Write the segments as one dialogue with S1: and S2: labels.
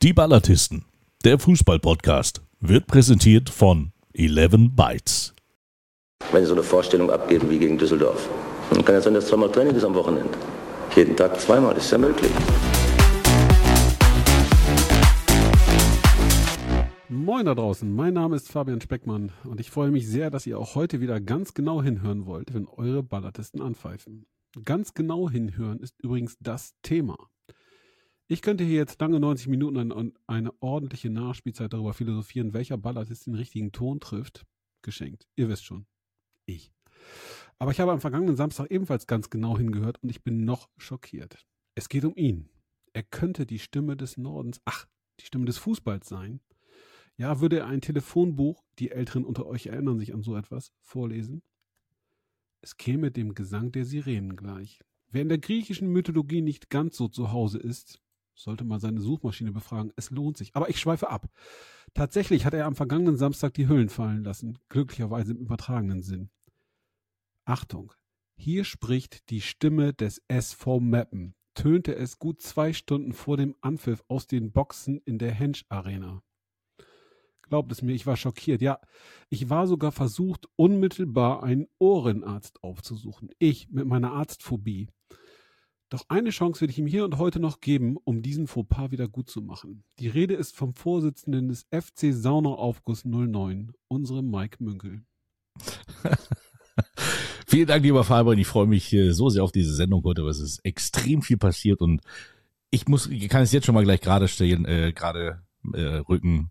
S1: Die Ballatisten, der Fußball-Podcast, wird präsentiert von 11 Bytes.
S2: Wenn Sie so eine Vorstellung abgeben wie gegen Düsseldorf, dann kann ja sein, dass zweimal Training ist am Wochenende. Jeden Tag zweimal, ist ja möglich.
S3: Moin da draußen, mein Name ist Fabian Speckmann und ich freue mich sehr, dass ihr auch heute wieder ganz genau hinhören wollt, wenn eure Ballatisten anpfeifen. Ganz genau hinhören ist übrigens das Thema. Ich könnte hier jetzt lange 90 Minuten an eine ordentliche Nachspielzeit darüber philosophieren, welcher Ballartist den richtigen Ton trifft. Geschenkt. Ihr wisst schon. Ich. Aber ich habe am vergangenen Samstag ebenfalls ganz genau hingehört und ich bin noch schockiert. Es geht um ihn. Er könnte die Stimme des Nordens, ach, die Stimme des Fußballs sein. Ja, würde er ein Telefonbuch, die Älteren unter euch erinnern sich an so etwas, vorlesen? Es käme dem Gesang der Sirenen gleich. Wer in der griechischen Mythologie nicht ganz so zu Hause ist, sollte mal seine Suchmaschine befragen. Es lohnt sich. Aber ich schweife ab. Tatsächlich hat er am vergangenen Samstag die Hüllen fallen lassen. Glücklicherweise im übertragenen Sinn. Achtung. Hier spricht die Stimme des SV Meppen. Tönte es gut zwei Stunden vor dem Anpfiff aus den Boxen in der Hensch Arena. Glaubt es mir, ich war schockiert. Ja, ich war sogar versucht, unmittelbar einen Ohrenarzt aufzusuchen. Ich mit meiner Arztphobie. Doch eine Chance will ich ihm hier und heute noch geben, um diesen Fauxpas wieder gut zu machen. Die Rede ist vom Vorsitzenden des FC Sauneraufguss 09, unserem Mike Münkel.
S1: Vielen Dank, lieber Fabian. Ich freue mich so sehr auf diese Sendung heute, weil es ist extrem viel passiert und ich muss, ich kann es jetzt schon mal gleich gerade stellen, äh, gerade äh, rücken.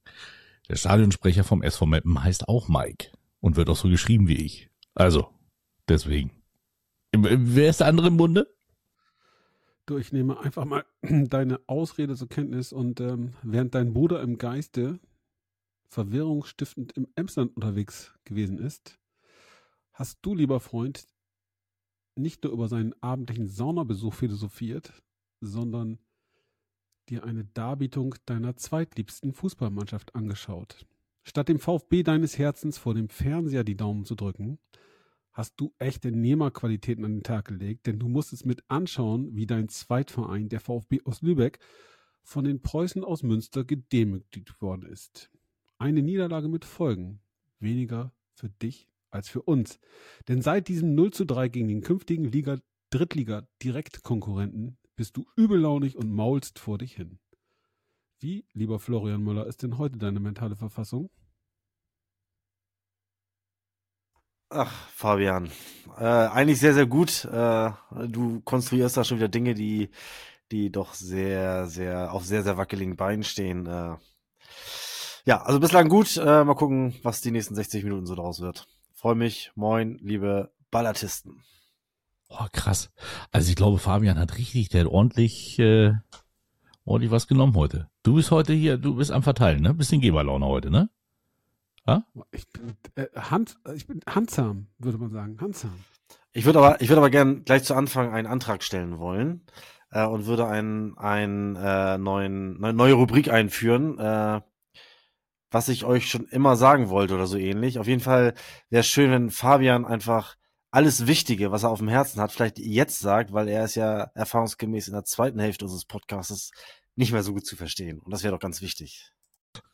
S1: Der Stadionsprecher vom SV Meppen heißt auch Mike und wird auch so geschrieben wie ich. Also, deswegen. Wer ist der andere im Bunde?
S3: Du, ich nehme einfach mal deine Ausrede zur Kenntnis und ähm, während dein Bruder im Geiste verwirrungsstiftend im Emsland unterwegs gewesen ist, hast du, lieber Freund, nicht nur über seinen abendlichen Saunabesuch philosophiert, sondern dir eine Darbietung deiner zweitliebsten Fußballmannschaft angeschaut. Statt dem VfB deines Herzens vor dem Fernseher die Daumen zu drücken, hast du echte Nehmerqualitäten an den Tag gelegt, denn du musstest mit anschauen, wie dein Zweitverein, der VfB aus Lübeck, von den Preußen aus Münster gedemütigt worden ist. Eine Niederlage mit Folgen. Weniger für dich als für uns. Denn seit diesem 0 zu 3 gegen den künftigen Liga Drittliga-Direktkonkurrenten bist du übellaunig und maulst vor dich hin. Wie, lieber Florian Müller, ist denn heute deine mentale Verfassung?
S4: Ach, Fabian, äh, eigentlich sehr, sehr gut. Äh, du konstruierst da schon wieder Dinge, die, die doch sehr, sehr, auf sehr, sehr wackeligen Beinen stehen. Äh, ja, also bislang gut. Äh, mal gucken, was die nächsten 60 Minuten so draus wird. Freue mich. Moin, liebe Ballatisten.
S1: Oh, krass. Also ich glaube, Fabian hat richtig, der hat ordentlich, äh, ordentlich was genommen heute. Du bist heute hier, du bist am Verteilen, ne? Bisschen Geberlaune heute, ne?
S3: Ha? Ich bin, äh, hand, ich bin handsam, würde man sagen. Handsam.
S4: Ich würde aber, ich würde aber gern gleich zu Anfang einen Antrag stellen wollen äh, und würde einen, einen äh, neuen, eine neue Rubrik einführen, äh, was ich euch schon immer sagen wollte oder so ähnlich. Auf jeden Fall wäre es schön, wenn Fabian einfach alles Wichtige, was er auf dem Herzen hat, vielleicht jetzt sagt, weil er ist ja erfahrungsgemäß in der zweiten Hälfte unseres Podcasts nicht mehr so gut zu verstehen. Und das wäre doch ganz wichtig.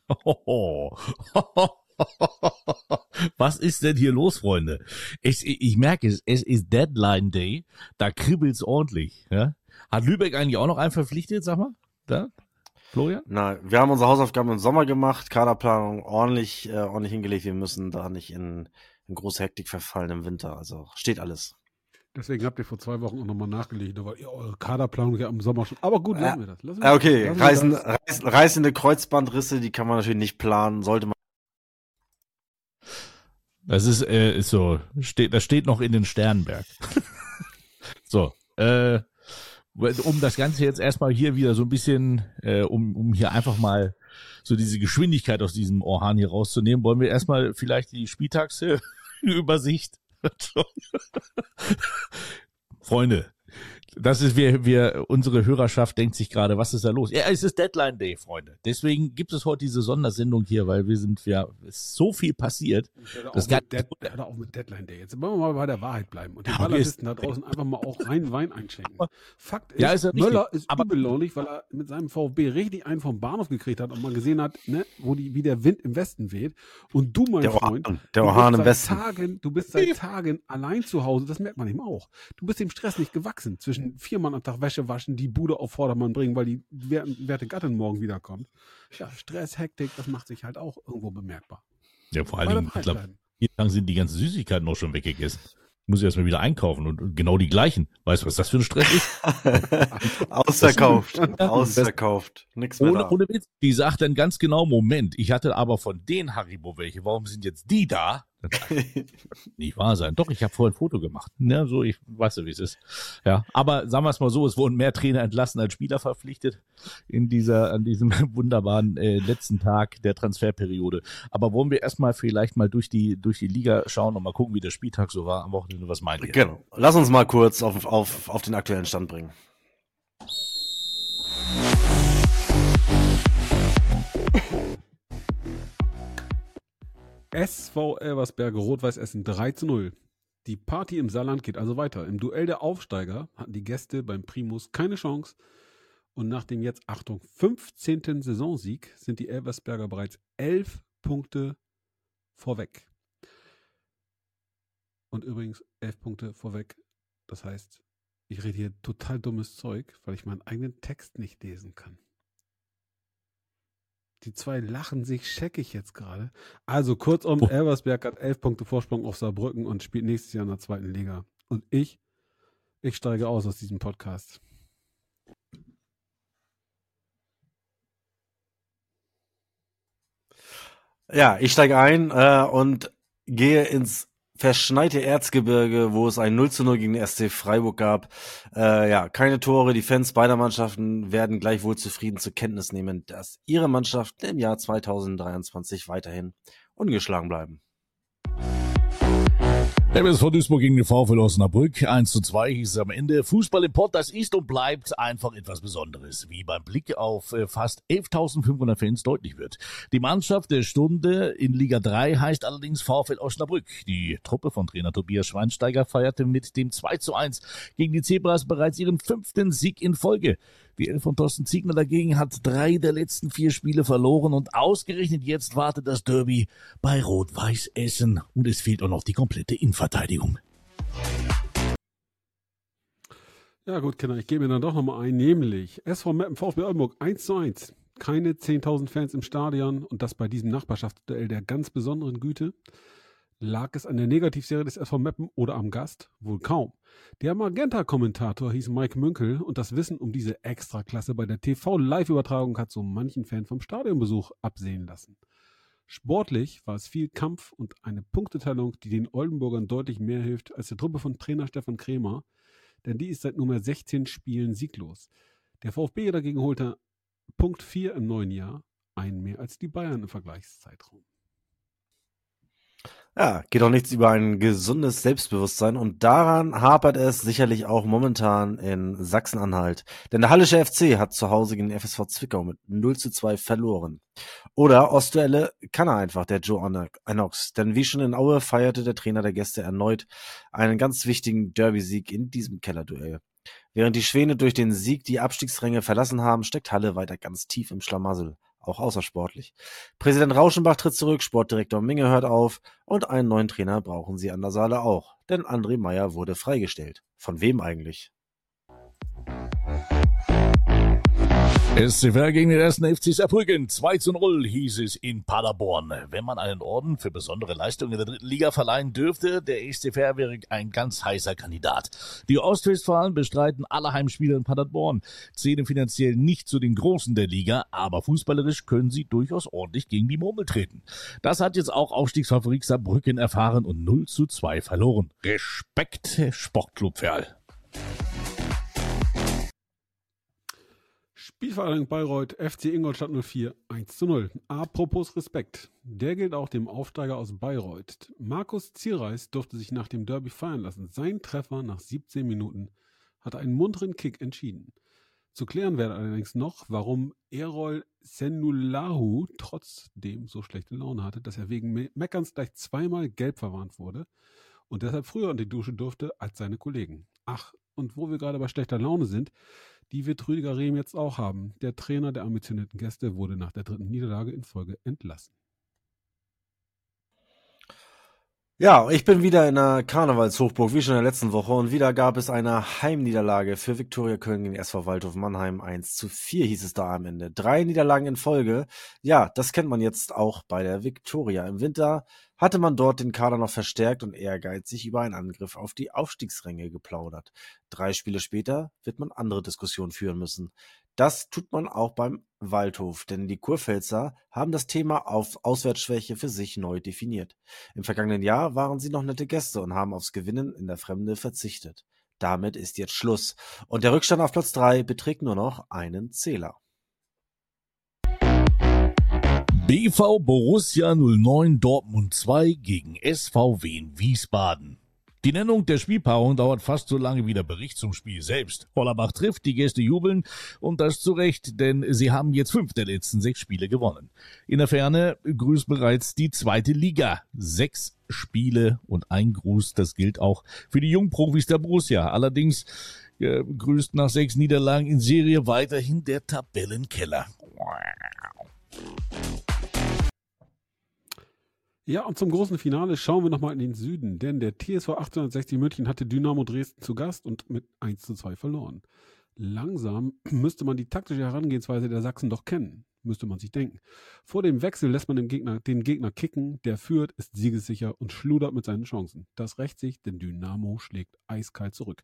S1: Was ist denn hier los, Freunde? Ich, ich merke es, es ist Deadline Day, da kribbelt's ordentlich. Ja? Hat Lübeck eigentlich auch noch einen verpflichtet, sag mal? Da? Florian?
S4: Nein, wir haben unsere Hausaufgaben im Sommer gemacht, Kaderplanung ordentlich, äh, ordentlich hingelegt. Wir müssen da nicht in in große Hektik verfallen im Winter. Also steht alles.
S3: Deswegen habt ihr vor zwei Wochen auch nochmal nachgelegt, aber ihr, eure Kaderplanung ja im Sommer schon. Aber gut, lassen wir das.
S4: Lassen wir okay, lassen Reisen, das. Reiß, reißende Kreuzbandrisse, die kann man natürlich nicht planen, sollte man.
S1: Das ist, äh, ist so, steht, das steht noch in den Sternberg. so, äh, um das Ganze jetzt erstmal hier wieder so ein bisschen, äh, um, um hier einfach mal so diese Geschwindigkeit aus diesem Orhan hier rauszunehmen, wollen wir erstmal vielleicht die Spieltagsübersicht. Freunde, Das ist, wir, wir, unsere Hörerschaft denkt sich gerade, was ist da los? Ja, es ist Deadline Day, Freunde. Deswegen gibt es heute diese Sondersendung hier, weil wir sind, ja, es ist so viel passiert.
S3: Das geht Dead, hör auch mit Deadline Day. Jetzt wollen wir mal bei der Wahrheit bleiben und die ja, Balladisten da draußen einfach mal auch rein Wein einschenken. Fakt ist, ja, ist Möller ist aber übellaunig, weil er mit seinem VfB richtig einen vom Bahnhof gekriegt hat und man gesehen hat, ne, wo die, wie der Wind im Westen weht. Und du, mein
S4: der
S3: Freund,
S4: Orhan, der Orhan im Westen.
S3: Tagen, du bist seit Tagen allein zu Hause, das merkt man eben auch. Du bist dem Stress nicht gewachsen zwischen viermal am Tag Wäsche waschen, die Bude auf Vordermann bringen, weil die werte Gattin morgen wiederkommt. Ja, Stress, Hektik, das macht sich halt auch irgendwo bemerkbar.
S1: Ja, vor allen Dingen, ich glaube, hier lang sind die ganzen Süßigkeiten noch schon weggegessen. Muss ich erstmal wieder einkaufen und genau die gleichen. Weißt du, was das für ein Stress
S4: ist? Ausverkauft. Ausverkauft. Nix mehr
S1: ohne, da. ohne Witz. Die sagt dann ganz genau, Moment, ich hatte aber von den Haribo welche. Warum sind jetzt die da? nicht wahr sein. Doch, ich habe vorhin ein Foto gemacht. Ne, so, ich weiß ja, wie es ist. Ja, aber sagen wir es mal so, es wurden mehr Trainer entlassen als Spieler verpflichtet in dieser, an diesem wunderbaren äh, letzten Tag der Transferperiode. Aber wollen wir erstmal vielleicht mal durch die, durch die Liga schauen und mal gucken, wie der Spieltag so war am Wochenende. Was meint ihr?
S4: Genau. Lass uns mal kurz auf, auf, auf den aktuellen Stand bringen.
S3: SV Elversberg Rot-Weiß Essen 3 zu 0. Die Party im Saarland geht also weiter. Im Duell der Aufsteiger hatten die Gäste beim Primus keine Chance. Und nach dem jetzt, Achtung, 15. Saisonsieg sind die Elversberger bereits 11 Punkte vorweg. Und übrigens 11 Punkte vorweg. Das heißt, ich rede hier total dummes Zeug, weil ich meinen eigenen Text nicht lesen kann. Die zwei lachen sich scheckig jetzt gerade. Also kurzum, oh. Elversberg hat elf Punkte Vorsprung auf Saarbrücken und spielt nächstes Jahr in der zweiten Liga. Und ich, ich steige aus aus diesem Podcast.
S4: Ja, ich steige ein äh, und gehe ins verschneite Erzgebirge, wo es ein 0 zu 0 gegen den SC Freiburg gab. Äh, ja, keine Tore. Die Fans beider Mannschaften werden gleichwohl zufrieden zur Kenntnis nehmen, dass ihre Mannschaft im Jahr 2023 weiterhin ungeschlagen bleiben.
S1: MSV Duisburg gegen den VfL Osnabrück. 1 zu 2 hieß es am Ende. Fußball im Pott, das ist und bleibt einfach etwas Besonderes, wie beim Blick auf äh, fast 11.500 Fans deutlich wird. Die Mannschaft der Stunde in Liga 3 heißt allerdings VfL Osnabrück. Die Truppe von Trainer Tobias Schweinsteiger feierte mit dem 2 zu 1 gegen die Zebras bereits ihren fünften Sieg in Folge. Die Elf von Thorsten Ziegner dagegen hat drei der letzten vier Spiele verloren und ausgerechnet jetzt wartet das Derby bei Rot-Weiß Essen und es fehlt auch noch die komplette Innenverteidigung.
S3: Ja gut, Kinder, ich gebe mir dann doch nochmal ein, nämlich SV Meppen VfB Oldenburg 1 zu 1. Keine 10.000 Fans im Stadion und das bei diesem Nachbarschaftsduell der ganz besonderen Güte. Lag es an der Negativserie des SV Meppen oder am Gast? Wohl kaum. Der Magenta-Kommentator hieß Mike Münkel und das Wissen um diese Extraklasse bei der TV-Live-Übertragung hat so manchen Fan vom Stadionbesuch absehen lassen. Sportlich war es viel Kampf und eine Punkteteilung, die den Oldenburgern deutlich mehr hilft als der Truppe von Trainer Stefan Kremer, denn die ist seit nunmehr 16 Spielen sieglos. Der VfB dagegen holte Punkt 4 im neuen Jahr, einen mehr als die Bayern im Vergleichszeitraum.
S4: Ja, geht auch nichts über ein gesundes Selbstbewusstsein und daran hapert es sicherlich auch momentan in Sachsen-Anhalt. Denn der Hallische FC hat zu Hause gegen den FSV Zwickau mit 0 zu 2 verloren. Oder Ostduelle kann er einfach, der Joe Anox. Denn wie schon in Aue feierte der Trainer der Gäste erneut einen ganz wichtigen Derby-Sieg in diesem Kellerduell. Während die Schwäne durch den Sieg die Abstiegsränge verlassen haben, steckt Halle weiter ganz tief im Schlamassel auch außersportlich. Präsident Rauschenbach tritt zurück, Sportdirektor Minge hört auf und einen neuen Trainer brauchen sie an der Saale auch, denn André Meyer wurde freigestellt. Von wem eigentlich?
S1: SCV gegen den ersten FC Saarbrücken. 2 zu 0 hieß es in Paderborn. Wenn man einen Orden für besondere Leistungen in der dritten Liga verleihen dürfte, der SCV wäre ein ganz heißer Kandidat. Die Ostwestfalen bestreiten alle Heimspiele in Paderborn, zählen finanziell nicht zu den Großen der Liga, aber fußballerisch können sie durchaus ordentlich gegen die Murmel treten. Das hat jetzt auch Aufstiegsfavorit Saarbrücken erfahren und 0 zu 2 verloren. Respekt, Sportclub Ferl.
S3: Spielvereinigung Bayreuth, FC Ingolstadt 04, 1 zu 0. Apropos Respekt. Der gilt auch dem Aufsteiger aus Bayreuth. Markus Zierreis durfte sich nach dem Derby feiern lassen. Sein Treffer nach 17 Minuten hat einen munteren Kick entschieden. Zu klären wäre allerdings noch, warum Erol Senulahu trotzdem so schlechte Laune hatte, dass er wegen Meckerns gleich zweimal gelb verwarnt wurde und deshalb früher in die Dusche durfte als seine Kollegen. Ach, und wo wir gerade bei schlechter Laune sind, die wird Rüdiger Rehm jetzt auch haben. Der Trainer der ambitionierten Gäste wurde nach der dritten Niederlage in Folge entlassen.
S4: Ja, ich bin wieder in der Karnevalshochburg, wie schon in der letzten Woche, und wieder gab es eine Heimniederlage für Viktoria Köln gegen SV Waldhof Mannheim. 1 zu 4 hieß es da am Ende. Drei Niederlagen in Folge. Ja, das kennt man jetzt auch bei der Viktoria. Im Winter hatte man dort den Kader noch verstärkt und ehrgeizig über einen Angriff auf die Aufstiegsränge geplaudert. Drei Spiele später wird man andere Diskussionen führen müssen. Das tut man auch beim Waldhof, denn die Kurpfälzer haben das Thema auf Auswärtsschwäche für sich neu definiert. Im vergangenen Jahr waren sie noch nette Gäste und haben aufs Gewinnen in der Fremde verzichtet. Damit ist jetzt Schluss. Und der Rückstand auf Platz 3 beträgt nur noch einen Zähler.
S1: BV Borussia 09 Dortmund 2 gegen SVW in Wiesbaden. Die Nennung der Spielpaarung dauert fast so lange wie der Bericht zum Spiel selbst. Hollerbach trifft, die Gäste jubeln und das zu Recht, denn sie haben jetzt fünf der letzten sechs Spiele gewonnen. In der Ferne grüßt bereits die zweite Liga. Sechs Spiele und ein Gruß, das gilt auch für die Jungprofis der Borussia. Allerdings äh, grüßt nach sechs Niederlagen in Serie weiterhin der Tabellenkeller.
S3: Ja, und zum großen Finale schauen wir nochmal in den Süden, denn der TSV 1860 München hatte Dynamo Dresden zu Gast und mit 1 zu 2 verloren. Langsam müsste man die taktische Herangehensweise der Sachsen doch kennen, müsste man sich denken. Vor dem Wechsel lässt man den Gegner, den Gegner kicken, der führt, ist siegessicher und schludert mit seinen Chancen. Das rächt sich, denn Dynamo schlägt eiskalt zurück.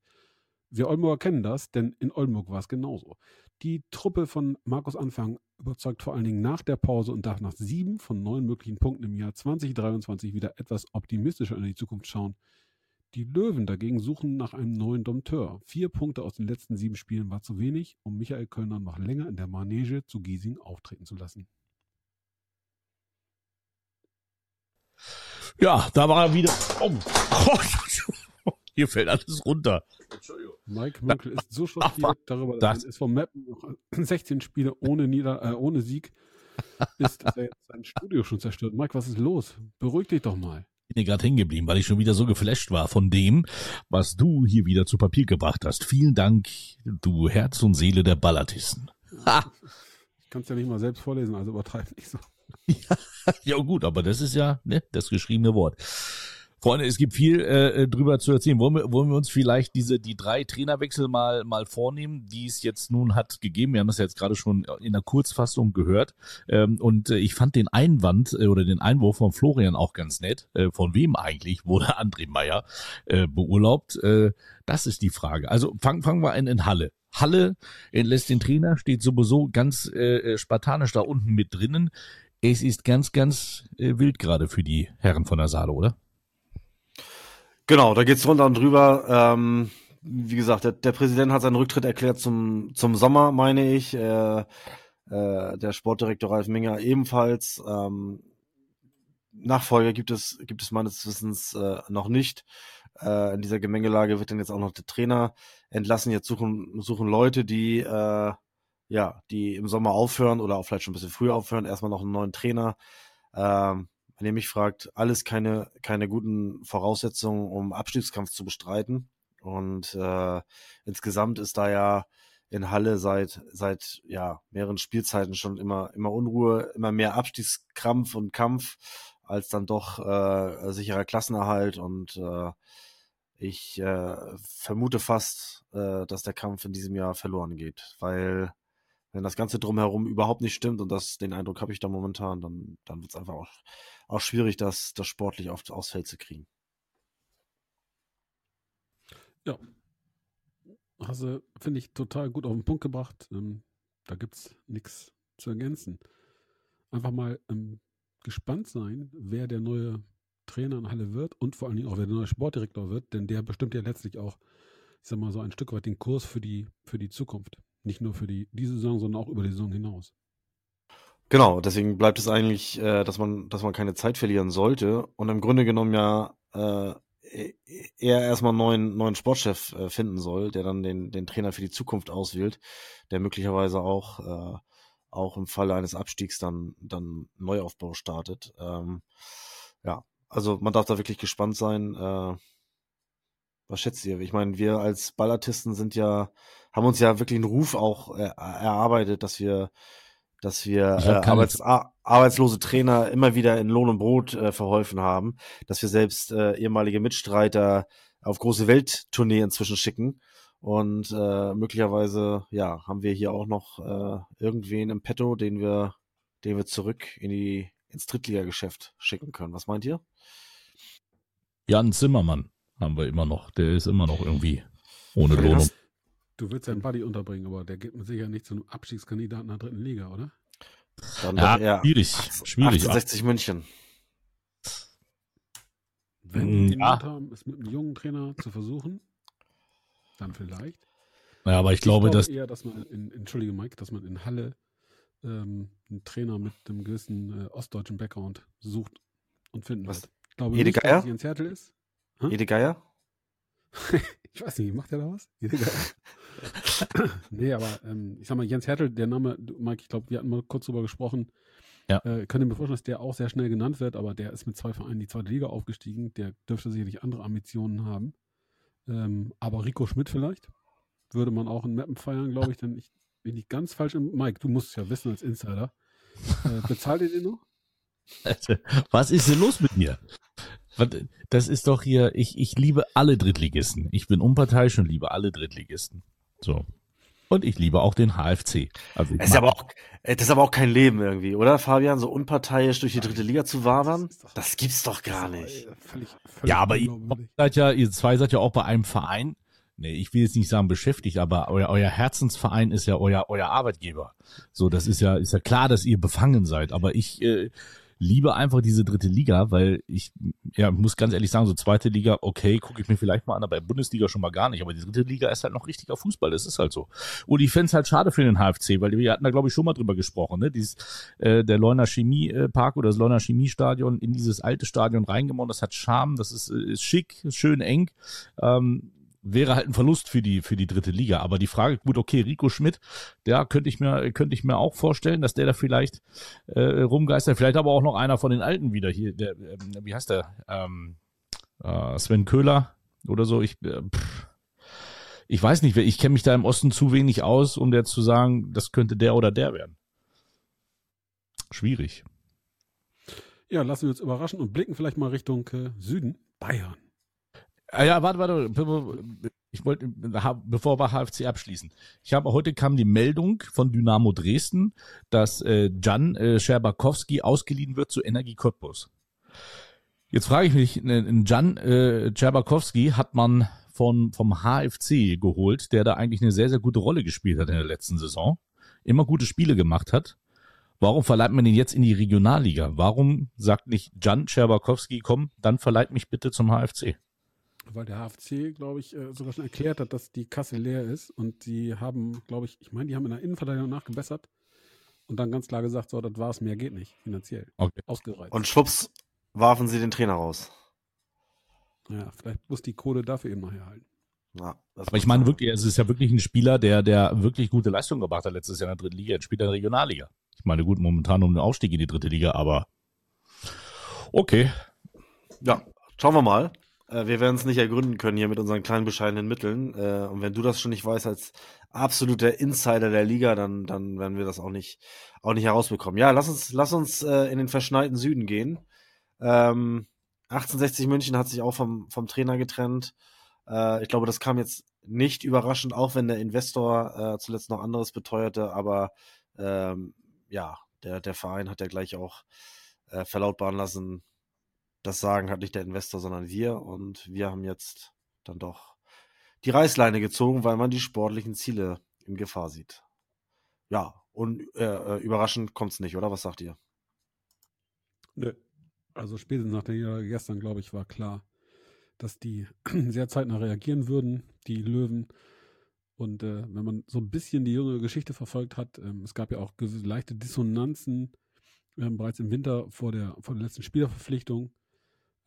S3: Wir Oldenburger kennen das, denn in Oldenburg war es genauso. Die Truppe von Markus Anfang überzeugt vor allen Dingen nach der Pause und darf nach sieben von neun möglichen Punkten im Jahr 2023 wieder etwas optimistischer in die Zukunft schauen. Die Löwen dagegen suchen nach einem neuen Dompteur. Vier Punkte aus den letzten sieben Spielen war zu wenig, um Michael Kölner noch länger in der Manege zu Giesing auftreten zu lassen.
S1: Ja, da war er wieder. Oh Hier fällt alles runter.
S3: Entschuldigung. Mike Mönckel ist so schockiert darüber, dass das. SV Mappen noch 16 Spiele ohne, Nieder äh, ohne Sieg ist, dass er jetzt sein Studio schon zerstört. Mike, was ist los? Beruhig dich doch mal.
S1: Ich bin gerade hängen geblieben, weil ich schon wieder so geflasht war von dem, was du hier wieder zu Papier gebracht hast. Vielen Dank, du Herz und Seele der Ballatisten.
S3: Ha! Ich kann es ja nicht mal selbst vorlesen, also übertreib nicht so.
S1: Ja, ja gut, aber das ist ja ne, das geschriebene Wort. Freunde, es gibt viel äh, drüber zu erzählen. Wollen wir, wollen wir uns vielleicht diese die drei Trainerwechsel mal mal vornehmen, die es jetzt nun hat gegeben? Wir haben das jetzt gerade schon in der Kurzfassung gehört. Ähm, und äh, ich fand den Einwand äh, oder den Einwurf von Florian auch ganz nett. Äh, von wem eigentlich wurde André Meyer äh, beurlaubt? Äh, das ist die Frage. Also fangen fangen wir an in Halle. Halle entlässt den Trainer, steht sowieso ganz äh, spartanisch da unten mit drinnen. Es ist ganz, ganz äh, wild gerade für die Herren von der Saale, oder?
S4: Genau, da geht's runter und drüber. Ähm, wie gesagt, der, der, Präsident hat seinen Rücktritt erklärt zum, zum Sommer, meine ich. Äh, äh, der Sportdirektor Ralf Minger ebenfalls. Ähm, Nachfolger gibt es, gibt es meines Wissens äh, noch nicht. Äh, in dieser Gemengelage wird dann jetzt auch noch der Trainer entlassen. Jetzt suchen, suchen Leute, die, äh, ja, die im Sommer aufhören oder auch vielleicht schon ein bisschen früher aufhören, erstmal noch einen neuen Trainer. Ähm, wenn ihr mich fragt, alles keine, keine guten Voraussetzungen, um Abstiegskampf zu bestreiten. Und äh, insgesamt ist da ja in Halle seit seit ja mehreren Spielzeiten schon immer immer Unruhe, immer mehr Abstiegskrampf und Kampf als dann doch äh, sicherer Klassenerhalt und äh, ich äh, vermute fast, äh, dass der Kampf in diesem Jahr verloren geht, weil wenn das Ganze drumherum überhaupt nicht stimmt und das den Eindruck habe ich da momentan, dann dann wird es einfach auch auch schwierig, das, das sportlich oft aufs Feld zu kriegen.
S3: Ja. Hast du, finde ich, total gut auf den Punkt gebracht. Ähm, da gibt es nichts zu ergänzen. Einfach mal ähm, gespannt sein, wer der neue Trainer in Halle wird und vor allen Dingen auch wer der neue Sportdirektor wird, denn der bestimmt ja letztlich auch, ich sag mal, so ein Stück weit den Kurs für die, für die Zukunft. Nicht nur für die, diese Saison, sondern auch über die Saison hinaus.
S4: Genau, deswegen bleibt es eigentlich, äh, dass man, dass man keine Zeit verlieren sollte und im Grunde genommen ja äh, er erstmal einen neuen, neuen Sportchef äh, finden soll, der dann den, den Trainer für die Zukunft auswählt, der möglicherweise auch, äh, auch im Falle eines Abstiegs dann, dann Neuaufbau startet. Ähm, ja, also man darf da wirklich gespannt sein. Äh, was schätzt ihr? Ich meine, wir als Ballartisten sind ja, haben uns ja wirklich einen Ruf auch äh, erarbeitet, dass wir dass wir äh, Arbeits arbeitslose Trainer immer wieder in Lohn und Brot äh, verholfen haben, dass wir selbst äh, ehemalige Mitstreiter auf große Welttournee inzwischen schicken. Und äh, möglicherweise, ja, haben wir hier auch noch äh, irgendwen im Petto, den wir, den wir zurück in die, ins Drittligageschäft schicken können. Was meint ihr?
S1: Jan Zimmermann haben wir immer noch. Der ist immer noch irgendwie ohne Lohn.
S3: Du willst deinen Buddy unterbringen, aber der geht mit Sicherheit nicht zu einem Abstiegskandidaten der dritten Liga, oder?
S4: Dann ja, doch
S1: schwierig.
S4: 18,
S1: schwierig.
S4: 60 München.
S3: Wenn
S1: Mm,
S3: die
S1: ja.
S3: Mut haben, es mit einem jungen Trainer zu versuchen, dann vielleicht.
S1: Ja, aber ich glaube, dass
S3: eher, dass man in, entschuldige Mike, dass man in Halle ähm, einen Trainer mit einem gewissen äh, ostdeutschen Background sucht und finden
S4: Was?
S3: wird. Ich glaube
S4: Ede
S3: nicht,
S4: Geier?
S3: dass Jens Hertel ist. Hm?
S4: Ede Geier?
S3: Ich weiß nicht, macht er da was? Ede Geier. nee, aber ähm, ich sag mal, Jens Hertel, der Name, Mike, ich glaube, wir hatten mal kurz drüber gesprochen.
S1: Ja.
S3: Äh, könnte mir vorstellen, dass der auch sehr schnell genannt wird, aber der ist mit zwei Vereinen in die zweite Liga aufgestiegen. Der dürfte sicherlich andere Ambitionen haben. Ähm, aber Rico Schmidt vielleicht würde man auch in Mappen feiern, glaube ich, denn ich bin nicht ganz falsch. Im, Mike, du musst es ja wissen als Insider. Äh, bezahlt ihr den noch?
S1: Was ist denn los mit mir? Das ist doch hier, ich, ich liebe alle Drittligisten. Ich bin unparteiisch und liebe alle Drittligisten. So. Und ich liebe auch den HFC. Also
S4: Das ist, aber auch, äh, das ist aber auch kein Leben irgendwie, oder, Fabian? So unparteiisch durch die dritte Liga zu wabern?
S3: Das ist doch-
S4: Das gibt's doch gar nicht.
S3: äh, Völlig, völlig
S1: ja, aber ihr seid ja, ihr zwei seid ja auch bei einem Verein. Nee, ich will jetzt nicht sagen beschäftigt, aber euer, euer Herzensverein ist ja euer, euer Arbeitgeber. So, das ist ja, ist ja klar, dass ihr befangen seid. Aber ich äh, liebe einfach diese dritte Liga, weil ich, ja, muss ganz ehrlich sagen, so zweite Liga, okay, gucke ich mir vielleicht mal an, aber Bundesliga schon mal gar nicht. Aber die dritte Liga ist halt noch richtiger Fußball, das ist halt so. Und ich fände es halt schade für den HFC, weil wir hatten da, glaube ich, schon mal drüber gesprochen, ne? Dieses, äh, der Leuner Chemiepark oder das Leuner Chemiestadion in dieses alte Stadion reingebaut, das hat Charme, das ist, äh, ist schick, schön eng. Ähm, wäre halt ein Verlust für die für die dritte Liga. Aber die Frage, gut, okay, Rico Schmidt, der könnte ich mir könnte ich mir auch vorstellen, dass der da vielleicht äh, rumgeistert. Vielleicht aber auch noch einer von den Alten wieder hier. Der, ähm, wie heißt der? Ähm, äh, Sven Köhler oder so. Ich äh, ich weiß nicht, ich kenne mich da im Osten zu wenig aus, um der zu sagen, das könnte der oder der werden. Schwierig.
S3: Ja, lassen wir uns überraschen und blicken vielleicht mal Richtung äh, Süden. Bayern.
S1: Ah ja, warte, warte. Ich wollte, bevor wir HFC abschließen. Ich habe heute kam die Meldung von Dynamo Dresden, dass äh, Jan äh, Scherbakowski ausgeliehen wird zu Energie Cottbus. Jetzt frage ich mich, äh, Jan äh, Scherbakowski hat man von, vom HFC geholt, der da eigentlich eine sehr, sehr gute Rolle gespielt hat in der letzten Saison. Immer gute Spiele gemacht hat. Warum verleiht man ihn jetzt in die Regionalliga? Warum sagt nicht Jan Scherbakowski, komm, dann verleiht mich bitte zum HFC?
S3: Weil der HFC, glaube ich, äh, sogar schon erklärt hat, dass die Kasse leer ist. Und die haben, glaube ich, ich meine, die haben in der Innenverteidigung nachgebessert und dann ganz klar gesagt, so, das war's, mehr geht nicht, finanziell.
S1: Okay.
S3: Ausgereizt.
S4: Und schwupps warfen sie den Trainer raus.
S3: ja, vielleicht muss die Kohle dafür eben noch herhalten.
S4: Ja,
S1: Aber ich meine wirklich, es ist ja wirklich ein Spieler, der, der wirklich gute Leistung gebracht hat letztes Jahr in der dritten Liga. Jetzt spielt er in der Regionalliga. Ich meine, gut, momentan um den Aufstieg in die dritte Liga, aber okay.
S4: Ja, schauen wir mal. Äh, wir werden es nicht ergründen können hier mit unseren kleinen bescheidenen Mitteln. Äh, und wenn du das schon nicht weißt als absoluter Insider der Liga, dann, dann werden wir das auch nicht, auch nicht herausbekommen. Ja, lass uns, lass uns äh, in den verschneiten Süden gehen. Ähm, 1860 München hat sich auch vom, vom Trainer getrennt. Ich glaube, das kam jetzt nicht überraschend, auch wenn der Investor zuletzt noch anderes beteuerte, aber ähm, ja, der, der Verein hat ja gleich auch verlautbaren lassen, das Sagen hat nicht der Investor, sondern wir. Und wir haben jetzt dann doch die Reißleine gezogen, weil man die sportlichen Ziele in Gefahr sieht. Ja, und äh, äh, überraschend kommt's nicht, oder? Was sagt ihr?
S3: Nö. Also spätestens nach der gestern, glaube ich, war klar, dass die sehr zeitnah reagieren würden, die Löwen. Und äh, wenn man so ein bisschen die junge Geschichte verfolgt hat, ähm, es gab ja auch leichte Dissonanzen ähm, bereits im Winter vor der, vor der letzten Spielerverpflichtung.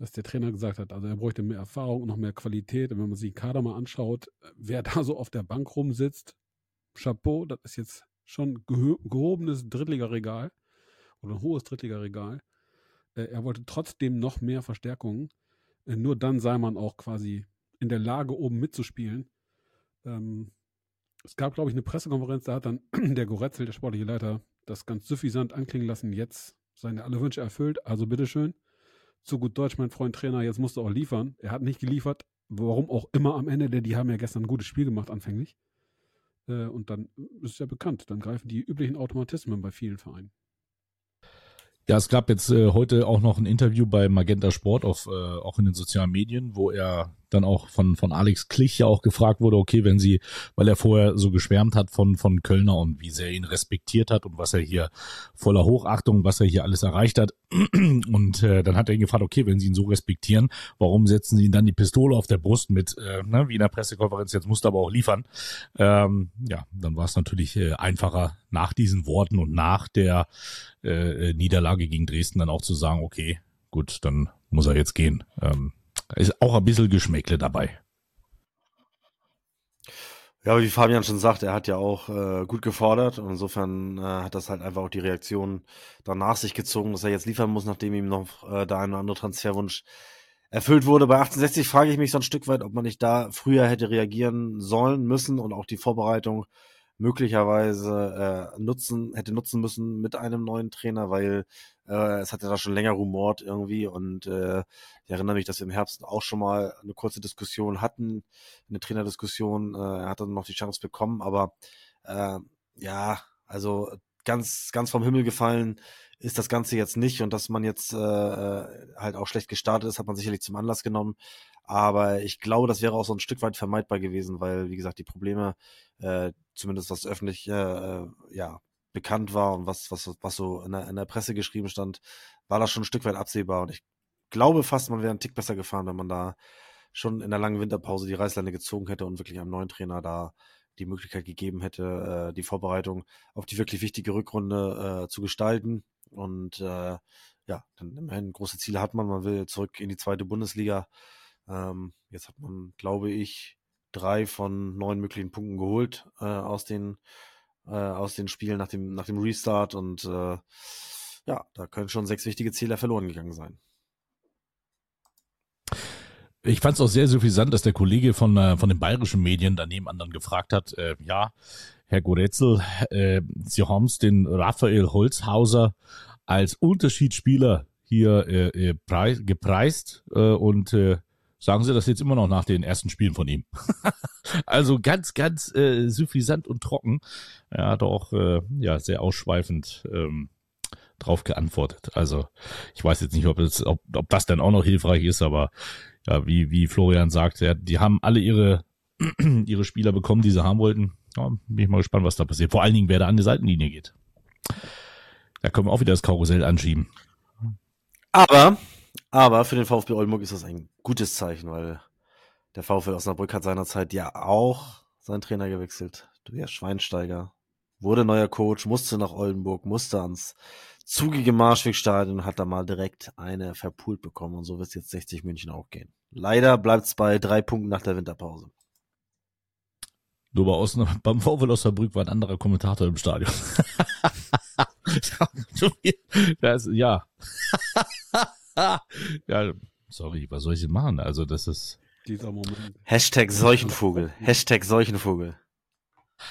S3: Dass der Trainer gesagt hat, also er bräuchte mehr Erfahrung und noch mehr Qualität. Und wenn man sich den Kader mal anschaut, wer da so auf der Bank rumsitzt, Chapeau, das ist jetzt schon gehobenes Drittligaregal oder ein hohes Drittligaregal. Äh, er wollte trotzdem noch mehr Verstärkungen. Äh, nur dann sei man auch quasi in der Lage, oben mitzuspielen. Ähm, es gab, glaube ich, eine Pressekonferenz, da hat dann der Goretzel, der sportliche Leiter, das ganz suffisant anklingen lassen. Jetzt seine alle Wünsche erfüllt, also bitteschön. Zu gut Deutsch, mein Freund Trainer, jetzt musst du auch liefern. Er hat nicht geliefert, warum auch immer am Ende, denn die haben ja gestern ein gutes Spiel gemacht anfänglich. Äh, und dann ist ja bekannt, dann greifen die üblichen Automatismen bei vielen Vereinen.
S1: Ja, es gab jetzt äh, heute auch noch ein Interview bei Magenta Sport, auf, äh, auch in den sozialen Medien, wo er dann auch von, von Alex Klich ja auch gefragt wurde, okay, wenn sie, weil er vorher so geschwärmt hat von, von Kölner und wie sehr ihn respektiert hat und was er hier voller Hochachtung, was er hier alles erreicht hat. Und äh, dann hat er ihn gefragt, okay, wenn sie ihn so respektieren, warum setzen sie ihn dann die Pistole auf der Brust mit, äh, ne, wie in der Pressekonferenz, jetzt musst du aber auch liefern. Ähm, ja, dann war es natürlich äh, einfacher nach diesen Worten und nach der äh, äh, Niederlage gegen Dresden dann auch zu sagen, okay, gut, dann muss er jetzt gehen. Ähm, ist auch ein bisschen Geschmäckle dabei.
S4: Ja, wie Fabian schon sagt, er hat ja auch äh, gut gefordert und insofern äh, hat das halt einfach auch die Reaktion dann nach sich gezogen, dass er jetzt liefern muss, nachdem ihm noch äh, der eine oder andere Transferwunsch erfüllt wurde. Bei 1860 frage ich mich so ein Stück weit, ob man nicht da früher hätte reagieren sollen müssen und auch die Vorbereitung möglicherweise äh, nutzen, hätte nutzen müssen mit einem neuen Trainer, weil äh, es hatte da schon länger rumort irgendwie und äh, ich erinnere mich, dass wir im Herbst auch schon mal eine kurze Diskussion hatten, eine Trainerdiskussion. Äh, er hat dann noch die Chance bekommen, aber äh, ja, also ganz, ganz vom Himmel gefallen ist das Ganze jetzt nicht und dass man jetzt äh, äh halt auch schlecht gestartet ist, hat man sicherlich zum Anlass genommen. Aber ich glaube, das wäre auch so ein Stück weit vermeidbar gewesen, weil, wie gesagt, die Probleme, äh, zumindest was öffentlich äh, ja, bekannt war und was, was, was so in der, in der Presse geschrieben stand, war das schon ein Stück weit absehbar. Und ich glaube fast, man wäre einen Tick besser gefahren, wenn man da schon in der langen Winterpause die Reißleine gezogen hätte und wirklich einem neuen Trainer da die Möglichkeit gegeben hätte, äh, die Vorbereitung auf die wirklich wichtige Rückrunde äh, zu gestalten. Und äh, ja, dann immerhin große Ziele hat man. Man will zurück in die zweite Bundesliga. Ähm, jetzt hat man, glaube ich, drei von neun möglichen Punkten geholt äh, aus den äh, aus den Spielen nach dem nach dem Restart und äh, ja, da können schon sechs wichtige Ziele verloren gegangen sein.
S1: Ich fand es auch sehr suffisant, dass der Kollege von, äh, von den bayerischen Medien daneben anderen gefragt hat, äh, ja, Herr Goretzel, äh, Sie haben es den Raphael Holzhauser als Unterschiedsspieler hier äh, äh, preis, gepreist äh, und äh, sagen Sie das jetzt immer noch nach den ersten Spielen von ihm. also ganz, ganz äh, suffisant und trocken. Er hat auch äh, ja sehr ausschweifend ähm, drauf geantwortet. Also ich weiß jetzt nicht, ob das, ob, ob das dann auch noch hilfreich ist, aber ja, wie, wie Florian sagt, ja, die haben alle ihre, ihre Spieler bekommen, die sie haben wollten. Ja, bin ich mal gespannt, was da passiert. Vor allen Dingen, wer da an die Seitenlinie geht. Da können wir auch wieder das Karussell anschieben.
S4: Aber aber für den VfB Oldenburg ist das ein gutes Zeichen, weil der VfL Osnabrück hat seinerzeit ja auch seinen Trainer gewechselt. Der Schweinsteiger wurde neuer Coach, musste nach Oldenburg, musste ans zugige Marschwegstadion und hat da mal direkt eine verpult bekommen. Und so wird es jetzt 60 München auch gehen. Leider bleibt es bei drei Punkten nach der Winterpause.
S1: Nur bei Osn beim VfL Osnabrück war ein anderer Kommentator im Stadion. das, ja. ja, sorry, was soll ich denn machen? Also, das ist.
S4: Dieser Moment. Hashtag Seuchenvogel. Hashtag Seuchenvogel.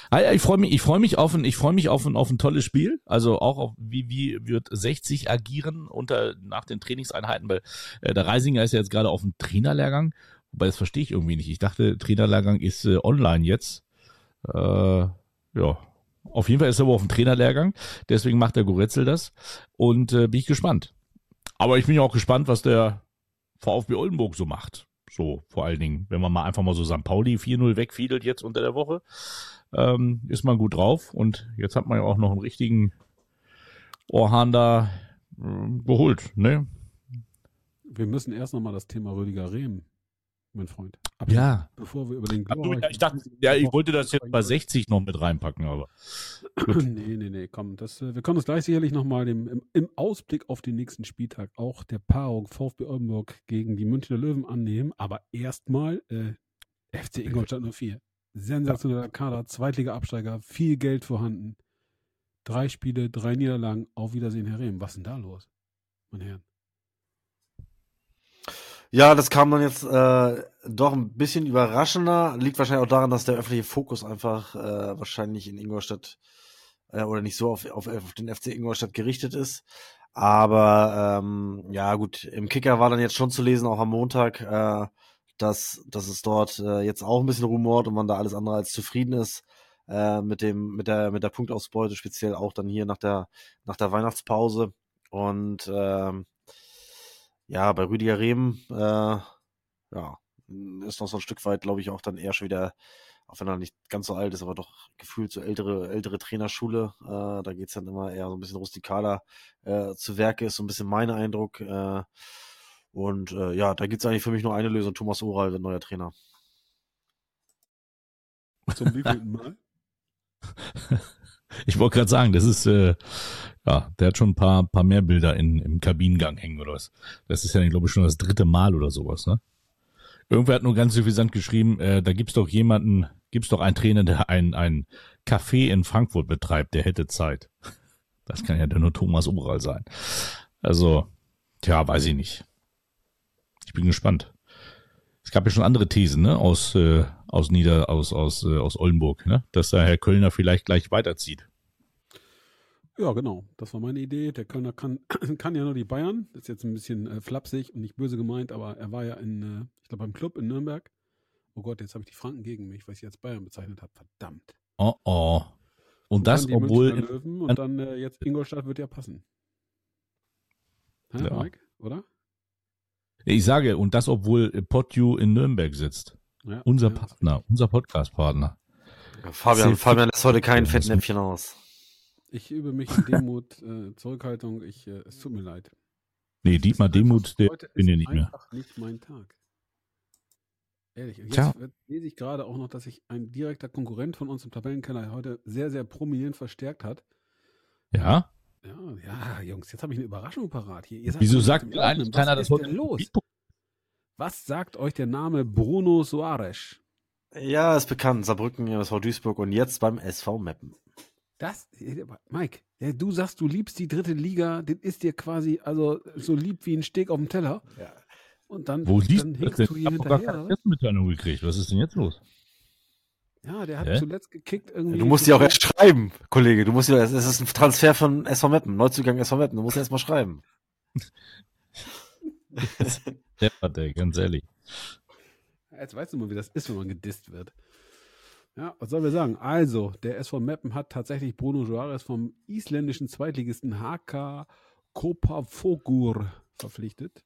S1: Ah, ich freue mich, ich freue mich auf ein, ich freue mich auf ein, auf ein tolles Spiel. Also auch auf, wie, wie wird 60 agieren unter, nach den Trainingseinheiten, weil äh, der Reisinger ist ja jetzt gerade auf dem Trainerlehrgang. Wobei, das verstehe ich irgendwie nicht. Ich dachte, Trainerlehrgang ist äh, online jetzt. Äh, ja. Auf jeden Fall ist er aber auf dem Trainerlehrgang. Deswegen macht der Goretzel das. Und äh, bin ich gespannt. Aber ich bin ja auch gespannt, was der VfB Oldenburg so macht. So, vor allen Dingen, wenn man mal einfach mal so St. Pauli 4-0 wegfiedelt jetzt unter der Woche, ähm, ist man gut drauf. Und jetzt hat man ja auch noch einen richtigen Orhan da äh, geholt, ne?
S3: Wir müssen erst nochmal das Thema Rüdiger Rehm mein Freund.
S1: Ja.
S3: Bevor wir über den
S1: Aber
S3: glorreichen-
S1: ich dachte, ja, ich wollte das jetzt bei 60 noch mit reinpacken, aber.
S3: nee, nee, nee, komm. Das, äh, wir können uns gleich sicherlich nochmal im, im Ausblick auf den nächsten Spieltag auch der Paarung VfB Oldenburg gegen die Münchner Löwen annehmen. Aber erstmal äh, FC Ingolstadt 04. Sensationeller Kader, Zweitliga-Absteiger, viel Geld vorhanden. Drei Spiele, drei Niederlagen. Auf Wiedersehen, Herr Rehm. Was ist denn da los, meine Herren?
S4: Ja, das kam dann jetzt äh, doch ein bisschen überraschender. Liegt wahrscheinlich auch daran, dass der öffentliche Fokus einfach äh, wahrscheinlich in Ingolstadt äh, oder nicht so auf, auf, auf den FC Ingolstadt gerichtet ist. Aber ähm, ja, gut, im Kicker war dann jetzt schon zu lesen, auch am Montag, äh, dass, dass es dort äh, jetzt auch ein bisschen rumort und man da alles andere als zufrieden ist äh, mit dem, mit der, mit der Punktausbeute, speziell auch dann hier nach der, nach der Weihnachtspause. Und ähm, ja, bei Rüdiger Rehm, äh, ja, ist noch so ein Stück weit, glaube ich, auch dann eher schon wieder, auch wenn er nicht ganz so alt ist, aber doch gefühlt so ältere, ältere Trainerschule. Äh, da geht's dann immer eher so ein bisschen rustikaler äh, zu Werke, ist so ein bisschen mein Eindruck. Äh, und äh, ja, da gibt's eigentlich für mich nur eine Lösung, Thomas Oral wird neuer Trainer.
S3: Zum wievielten Mal?
S1: Ich wollte gerade sagen, das ist, äh, ja, der hat schon ein paar, paar mehr Bilder in, im Kabinengang hängen oder was. Das ist ja, glaube ich, schon das dritte Mal oder sowas, ne? Irgendwer hat nur ganz suffisant geschrieben, äh, da gibt's doch jemanden, gibt's doch einen Trainer, der ein, ein Café in Frankfurt betreibt, der hätte Zeit. Das kann ja nur Thomas Oral sein. Also, tja, weiß ich nicht. Ich bin gespannt. Es gab ja schon andere Thesen, ne, aus, äh, aus Nieder, aus, aus, äh, aus Oldenburg, ne, dass da Herr Kölner vielleicht gleich weiterzieht.
S3: Ja, genau. Das war meine Idee. Der Kölner kann, kann ja nur die Bayern. Das ist jetzt ein bisschen äh, flapsig und nicht böse gemeint, aber er war ja in, äh, ich glaube, beim Club in Nürnberg. Oh Gott, jetzt habe ich die Franken gegen mich, weil ich sie als Bayern bezeichnet habe. Verdammt.
S1: Oh oh. Und das,
S3: dann die
S1: obwohl,
S3: Löwen und dann äh, jetzt Ingolstadt wird ja passen. Hä,
S1: Ja.
S3: Mike, oder?
S1: ich sage, und das, obwohl Potju in Nürnberg sitzt.
S3: Ja,
S1: Unser
S3: ja.
S1: Partner, unser Podcast-Partner.
S4: Fabian, Fabian lässt heute kein Fettnäpfchen aus.
S3: Ich übe mich in Demut, äh, Zurückhaltung. Ich, äh, es tut mir leid.
S1: Nee,
S3: Es
S1: Dietmar Demuth, der bin ja nicht mehr.
S3: einfach nicht mein Tag. Ehrlich. Und jetzt
S1: Tja.
S3: lese ich gerade auch noch, dass sich ein direkter Konkurrent von uns im Tabellenkeller heute sehr, sehr prominent verstärkt hat.
S1: Ja?
S3: Ja, ja, Jungs, jetzt habe ich eine Überraschung parat hier. Ihr seid
S1: Wieso
S3: nicht
S1: sagt eigentlich keiner,
S3: Was
S1: das
S3: ist
S1: heute
S3: denn los? Was sagt euch der Name Bruno Soares?
S4: Ja, ist bekannt. Saarbrücken, SV Duisburg und jetzt beim SV Meppen.
S3: Das, Mike, ja, du sagst, du liebst die dritte Liga, das ist dir quasi also so lieb wie ein Steak auf dem Teller.
S4: Ja.
S3: Und dann,
S1: Wo liest
S3: dann
S1: denn?
S3: du
S1: Ich
S3: hier
S1: gar
S3: hinterher.
S1: keine
S3: oder was?
S1: Pressemitteilung gekriegt. Was ist denn jetzt los?
S3: Ja, der hat
S1: Hä?
S3: zuletzt gekickt irgendwie.
S4: Du musst die auch erst schreiben, Kollege. Du musst ja, es ist ein Transfer von SV Meppen, Neuzugang SV Meppen. Du musst erst mal schreiben.
S1: Der, der, ganz ehrlich.
S3: Jetzt weißt du mal, wie das ist, wenn man gedisst wird. Ja, was sollen wir sagen? Also, der SV Meppen hat tatsächlich Bruno Soares vom isländischen Zweitligisten HK Kopafogur verpflichtet.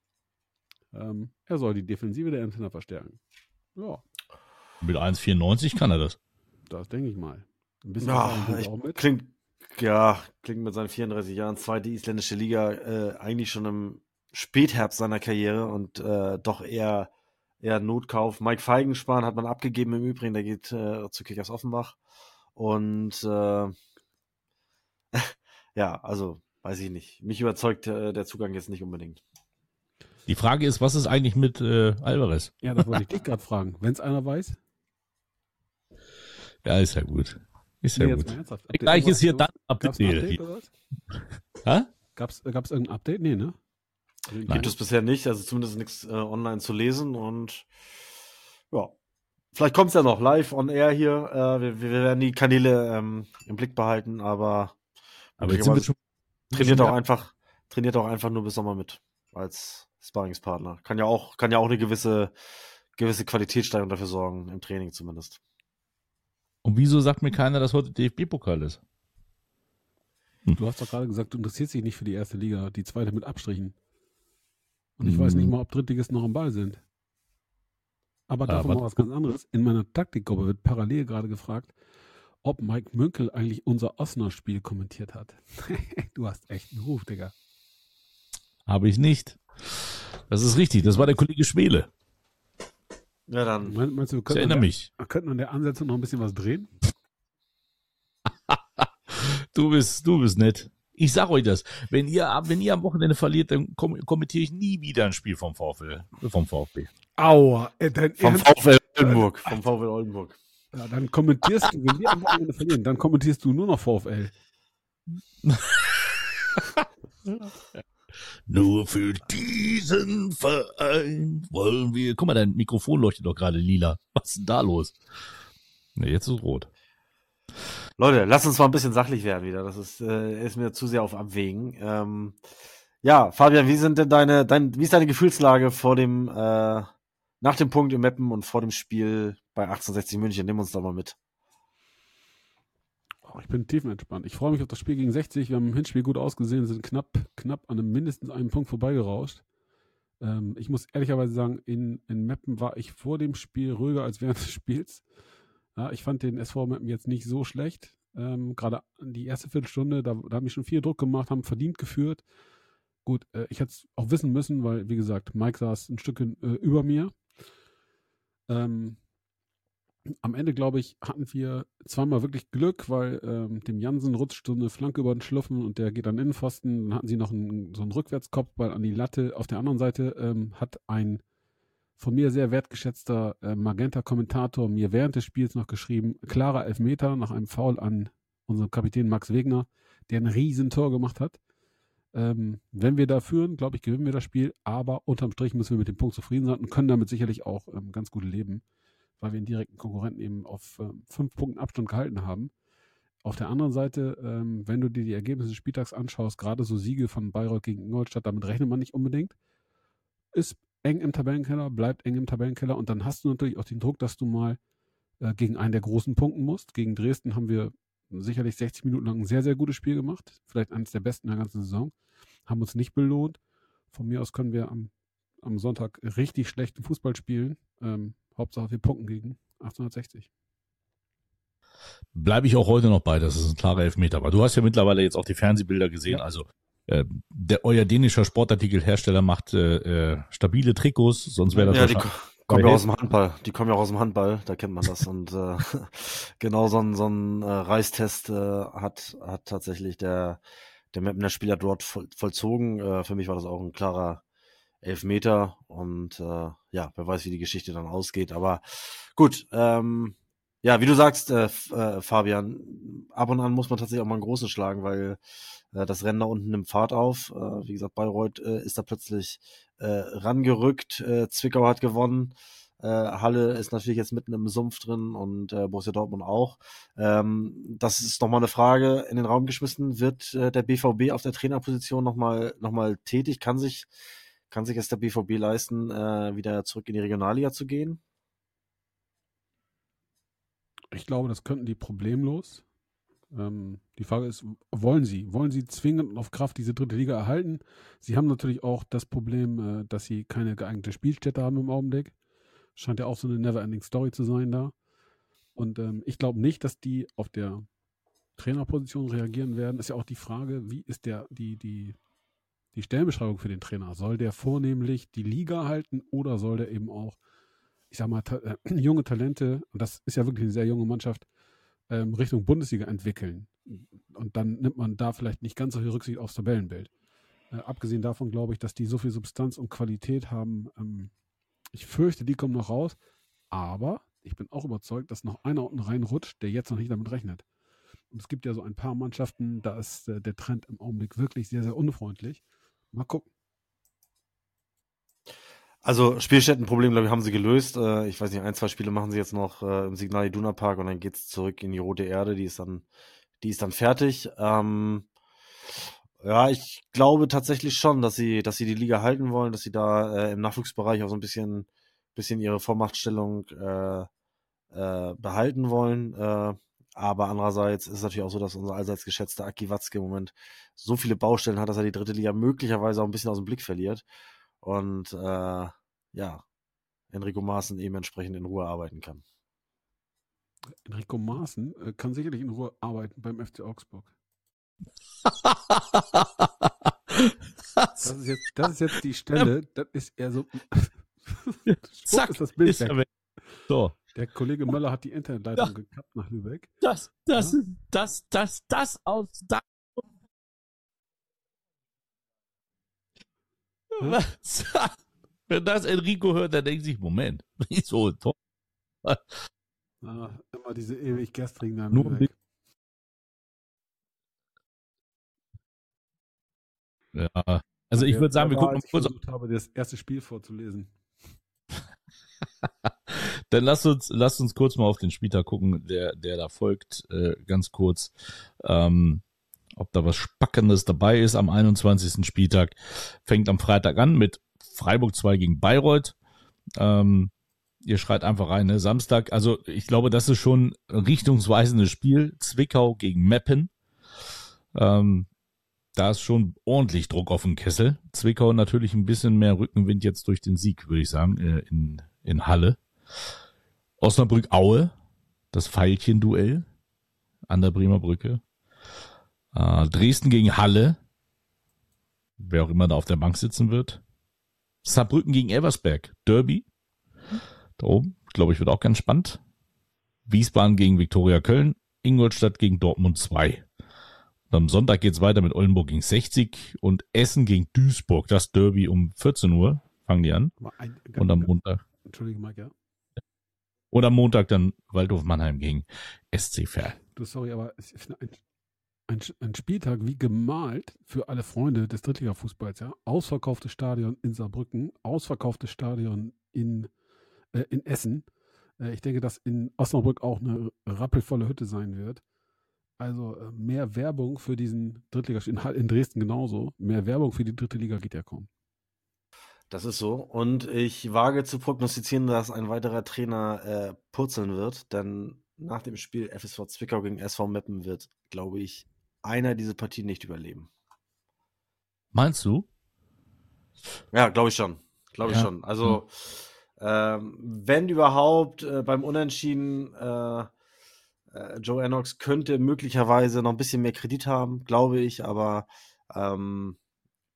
S3: Ähm, er soll die Defensive der Emsländer verstärken. Ja,
S1: Mit 1,94 kann er das.
S3: das denke ich mal. Ein bisschen
S4: Ja, ich,
S3: auch mit.
S4: klingt, ja, klingt mit seinen 34 Jahren, zweite isländische Liga, äh, eigentlich schon im Spätherbst seiner Karriere und äh, doch eher, eher Notkauf. Mike Feigenspahn hat man abgegeben im Übrigen, der geht äh, zu Kickers Offenbach. Und äh, ja, also weiß ich nicht. Mich überzeugt äh, der Zugang jetzt nicht unbedingt.
S1: Die Frage ist, was ist eigentlich mit äh, Alvarez?
S3: Ja, das wollte ich dich gerade fragen. Wenn es einer weiß.
S1: Ja, ist ja gut. Ist ja
S3: Nee,
S1: gut. Gleich ist hier dann
S3: Update?
S1: Hä?
S3: Gab's, gab's irgendein Update? Nee, ne?
S1: Nein.
S4: Gibt es bisher nicht, also zumindest nichts äh, online zu lesen und ja. Vielleicht kommt es ja noch live on air hier. Äh, wir, wir werden die Kanäle ähm, im Blick behalten, aber,
S1: Aber jetzt sind wir schon.
S4: trainiert
S1: schon
S4: auch einfach, trainiert auch einfach nur bis Sommer mit als Sparringspartner. Kann ja auch, kann ja auch eine gewisse, gewisse Qualitätssteigerung dafür sorgen, im Training zumindest.
S1: Und wieso sagt mir keiner, dass heute DFB-Pokal ist?
S3: Du hast doch gerade gesagt, du interessierst dich nicht für die erste Liga, die zweite mit Abstrichen. Und ich weiß
S1: Mhm.
S3: nicht mal, ob Drittligisten noch am Ball sind. Aber davon
S1: Aber-
S3: mal was ganz anderes. In meiner Taktikgruppe wird parallel gerade gefragt, ob Mike Münkel eigentlich unser Osnabrück-Spiel kommentiert hat. du hast echt einen Ruf, Digga.
S1: Habe ich nicht. Das ist richtig. Das war der Kollege Schwele.
S4: Ja, dann.
S3: Meinst du, wir
S1: Ich erinnere
S3: an der,
S1: mich.
S3: könnten an der Ansetzung noch ein bisschen was drehen?
S1: Du bist, du bist nett. Ich sag euch das. Wenn ihr, am- wenn ihr am Wochenende verliert, dann kom kommentiere ich nie wieder ein Spiel vom VfL, vom VfB.
S3: Aua, äh, dann,
S4: Vom VfL Oldenburg. Vom VfL Oldenburg.
S3: ja, dann kommentierst du, wenn wir am Wochenende verlieren, dann kommentierst du nur noch VfL.
S1: Nur für diesen Verein wollen wir. Guck mal, dein Mikrofon leuchtet doch gerade lila. Was ist denn da los? Ne, jetzt ist rot.
S4: Leute, lasst uns mal ein bisschen sachlich werden wieder. Das ist, äh, ist mir zu sehr auf Abwägen. Ähm, ja, Fabian, wie sind denn deine, dein, wie ist deine Gefühlslage vor dem, äh, nach dem Punkt im Meppen und vor dem Spiel bei 1860 München? Nimm uns da mal mit.
S3: Oh, ich bin tiefenentspannt. Ich freue mich auf das Spiel gegen 60. Wir haben im Hinspiel gut ausgesehen, sind knapp, knapp an einem mindestens einem Punkt vorbeigerauscht. Ähm, ich muss ehrlicherweise sagen, in, in Meppen war ich vor dem Spiel ruhiger als während des Spiels. Ja, ich fand den SV Meppen jetzt nicht so schlecht. Ähm, Gerade die erste Viertelstunde, da, da haben wir schon viel Druck gemacht, haben verdient geführt. Gut, äh, ich hätte es auch wissen müssen, weil, wie gesagt, Mike saß ein Stückchen äh, über mir. Ähm, am Ende, glaube ich, hatten wir zweimal wirklich Glück, weil ähm, dem Jansen rutscht so eine Flanke über den Schluffen und der geht an den Innenpfosten. Dann hatten sie noch einen, so einen Rückwärtskopfball an die Latte. Auf der anderen Seite ähm, hat ein von mir sehr wertgeschätzter äh, Magenta-Kommentator mir während des Spiels noch geschrieben, klarer Elfmeter nach einem Foul an unseren Kapitän Max Wegner, der ein Riesentor gemacht hat. Ähm, wenn wir da führen, glaube ich, gewinnen wir das Spiel, aber unterm Strich müssen wir mit dem Punkt zufrieden sein und können damit sicherlich auch ähm, ganz gut leben, weil wir einen direkten Konkurrenten eben auf ähm, fünf Punkten Abstand gehalten haben. Auf der anderen Seite, ähm, wenn du dir die Ergebnisse des Spieltags anschaust, gerade so Siege von Bayreuth gegen Ingolstadt, damit rechnet man nicht unbedingt. Ist eng im Tabellenkeller, bleibt eng im Tabellenkeller und dann hast du natürlich auch den Druck, dass du mal äh, gegen einen der großen punkten musst. Gegen Dresden haben wir sicherlich 60 Minuten lang ein sehr, sehr gutes Spiel gemacht. Vielleicht eines der besten der ganzen Saison. Haben uns nicht belohnt. Von mir aus können wir am, am Sonntag richtig schlechten Fußball spielen. Ähm, Hauptsache wir punkten gegen 1860.
S1: Bleibe ich auch heute noch bei, das ist ein klarer Elfmeter. Aber du hast ja mittlerweile jetzt auch die Fernsehbilder gesehen. Also äh, der euer dänischer Sportartikelhersteller macht äh, äh, stabile Trikots, sonst wäre das
S4: Ja, die kommen ja aus dem Handball. Die kommen ja auch aus dem Handball, da kennt man das. Und äh, genau so ein, so ein äh, Reistest äh, hat, hat tatsächlich der, der Mapner Spieler dort voll, vollzogen. Äh, für mich war das auch ein klarer Elfmeter. Und äh, ja, wer weiß, wie die Geschichte dann ausgeht. Aber gut, ähm, ja, wie du sagst, äh, äh, Fabian, ab und an muss man tatsächlich auch mal einen großen schlagen, weil äh, das Rennen da unten nimmt Fahrt auf. Äh, wie gesagt, Bayreuth äh, ist da plötzlich äh, rangerückt. Äh, Zwickau hat gewonnen. Äh, Halle ist natürlich jetzt mitten im Sumpf drin und äh, Borussia Dortmund auch. Ähm, das ist nochmal eine Frage in den Raum geschmissen. Wird äh, der BVB auf der Trainerposition nochmal noch mal tätig? Kann sich, kann sich es der BVB leisten, äh, wieder zurück in die Regionalliga zu gehen?
S3: Ich glaube, das könnten die problemlos. Ähm, die Frage ist, wollen sie? Wollen sie zwingend auf Kraft diese dritte Liga erhalten? Sie haben natürlich auch das Problem, äh, dass sie keine geeignete Spielstätte haben im Augenblick. Scheint ja auch so eine never-ending Story zu sein da. Und ähm, ich glaube nicht, dass die auf der Trainerposition reagieren werden. Ist ja auch die Frage, wie ist der, die, die, die Stellenbeschreibung für den Trainer? Soll der vornehmlich die Liga halten oder soll der eben auch, ich sag mal, ta äh, junge Talente, und das ist ja wirklich eine sehr junge Mannschaft, ähm, Richtung Bundesliga entwickeln? Und dann nimmt man da vielleicht nicht ganz so viel Rücksicht aufs Tabellenbild. Äh, abgesehen davon glaube ich, dass die so viel Substanz und Qualität haben. Ähm, ich fürchte, die kommen noch raus. Aber ich bin auch überzeugt, dass noch einer unten reinrutscht, der jetzt noch nicht damit rechnet. Und es gibt ja so ein paar Mannschaften, da ist äh, der Trend im Augenblick wirklich sehr, sehr unfreundlich. Mal gucken.
S4: Also Spielstättenproblem, glaube ich, haben sie gelöst. Äh, ich weiß nicht, ein, zwei Spiele machen sie jetzt noch äh, im Signal Iduna Park und dann geht's zurück in die Rote Erde. Die ist dann, die ist dann fertig. Ähm, ja, ich glaube tatsächlich schon, dass sie, dass sie die Liga halten wollen, dass sie da äh, im Nachwuchsbereich auch so ein bisschen, bisschen ihre Vormachtstellung äh, äh, behalten wollen. Äh, aber andererseits ist es natürlich auch so, dass unser allseits geschätzter Aki Watzke im Moment so viele Baustellen hat, dass er die dritte Liga möglicherweise auch ein bisschen aus dem Blick verliert. Und äh, ja, Enrico Maaßen eben entsprechend in Ruhe arbeiten kann.
S3: Enrico Maaßen äh, kann sicherlich in Ruhe arbeiten beim FC Augsburg. Das ist jetzt, das ist jetzt die Stelle, das ist eher so.
S1: Zack,
S3: ist das Bild
S1: ist
S3: weg.
S1: weg. So.
S3: Der Kollege Möller hat die Internetleitung ja. gekappt nach Lübeck.
S1: Das, das, ja? das, das, das aus. Das. Was? Wenn das Enrico hört, dann denkt sich, Moment, nicht so toll.
S3: Ah, immer diese ewig gestrigen dann
S1: Nur
S3: weg.
S1: Ja, also ich würde sagen, wir gucken
S3: mal kurz. Ich habe das erste Spiel vorzulesen.
S1: Dann lasst uns, lasst uns kurz mal auf den Spieltag gucken, der, der da folgt, äh, ganz kurz. Ähm, ob da was Spackendes dabei ist am 21. Spieltag. Fängt am Freitag an mit Freiburg 2 gegen Bayreuth. Ähm, ihr schreit einfach rein, ne? Samstag. Also ich glaube, das ist schon ein richtungsweisendes Spiel. Zwickau gegen Meppen. Ähm, da ist schon ordentlich Druck auf den Kessel. Zwickau natürlich ein bisschen mehr Rückenwind jetzt durch den Sieg, würde ich sagen, äh, in, in Halle. Osnabrück-Aue, das Pfeilchen-Duell an der Bremer Brücke. Äh, Dresden gegen Halle, wer auch immer da auf der Bank sitzen wird. Saarbrücken gegen Eversberg, Derby. Da oben, glaube ich, wird auch ganz spannend. Wiesbaden gegen Viktoria Köln, Ingolstadt gegen Dortmund 2. Und am Sonntag geht's weiter mit Oldenburg gegen 60 und Essen gegen Duisburg. Das Derby um 14 Uhr fangen die an.
S3: Ein,
S1: und am Montag.
S3: Entschuldige, Mike, ja.
S1: Und am Montag dann Waldhof Mannheim gegen SC Verl.
S3: Du, sorry, aber ein, ein, ein, Spieltag wie gemalt für alle Freunde des Drittliga-Fußballs, ja. Ausverkauftes Stadion in Saarbrücken, ausverkauftes Stadion in, äh, in Essen. Äh, ich denke, dass in Osnabrück auch eine rappelvolle Hütte sein wird. Also äh, mehr Werbung für diesen Drittliga, in, in Dresden genauso, mehr Werbung für die dritte Liga geht ja kaum.
S4: Das ist so. Und ich wage zu prognostizieren, dass ein weiterer Trainer äh, purzeln wird, denn nach dem Spiel FSV Zwickau gegen SV Meppen wird, glaube ich, einer diese Partie nicht überleben.
S1: Meinst du?
S4: Ja, glaube ich schon. Glaube ich ja. schon. Also, hm. ähm, wenn überhaupt äh, beim Unentschieden äh, äh, Joe Ennox könnte möglicherweise noch ein bisschen mehr Kredit haben, glaube ich, aber ähm,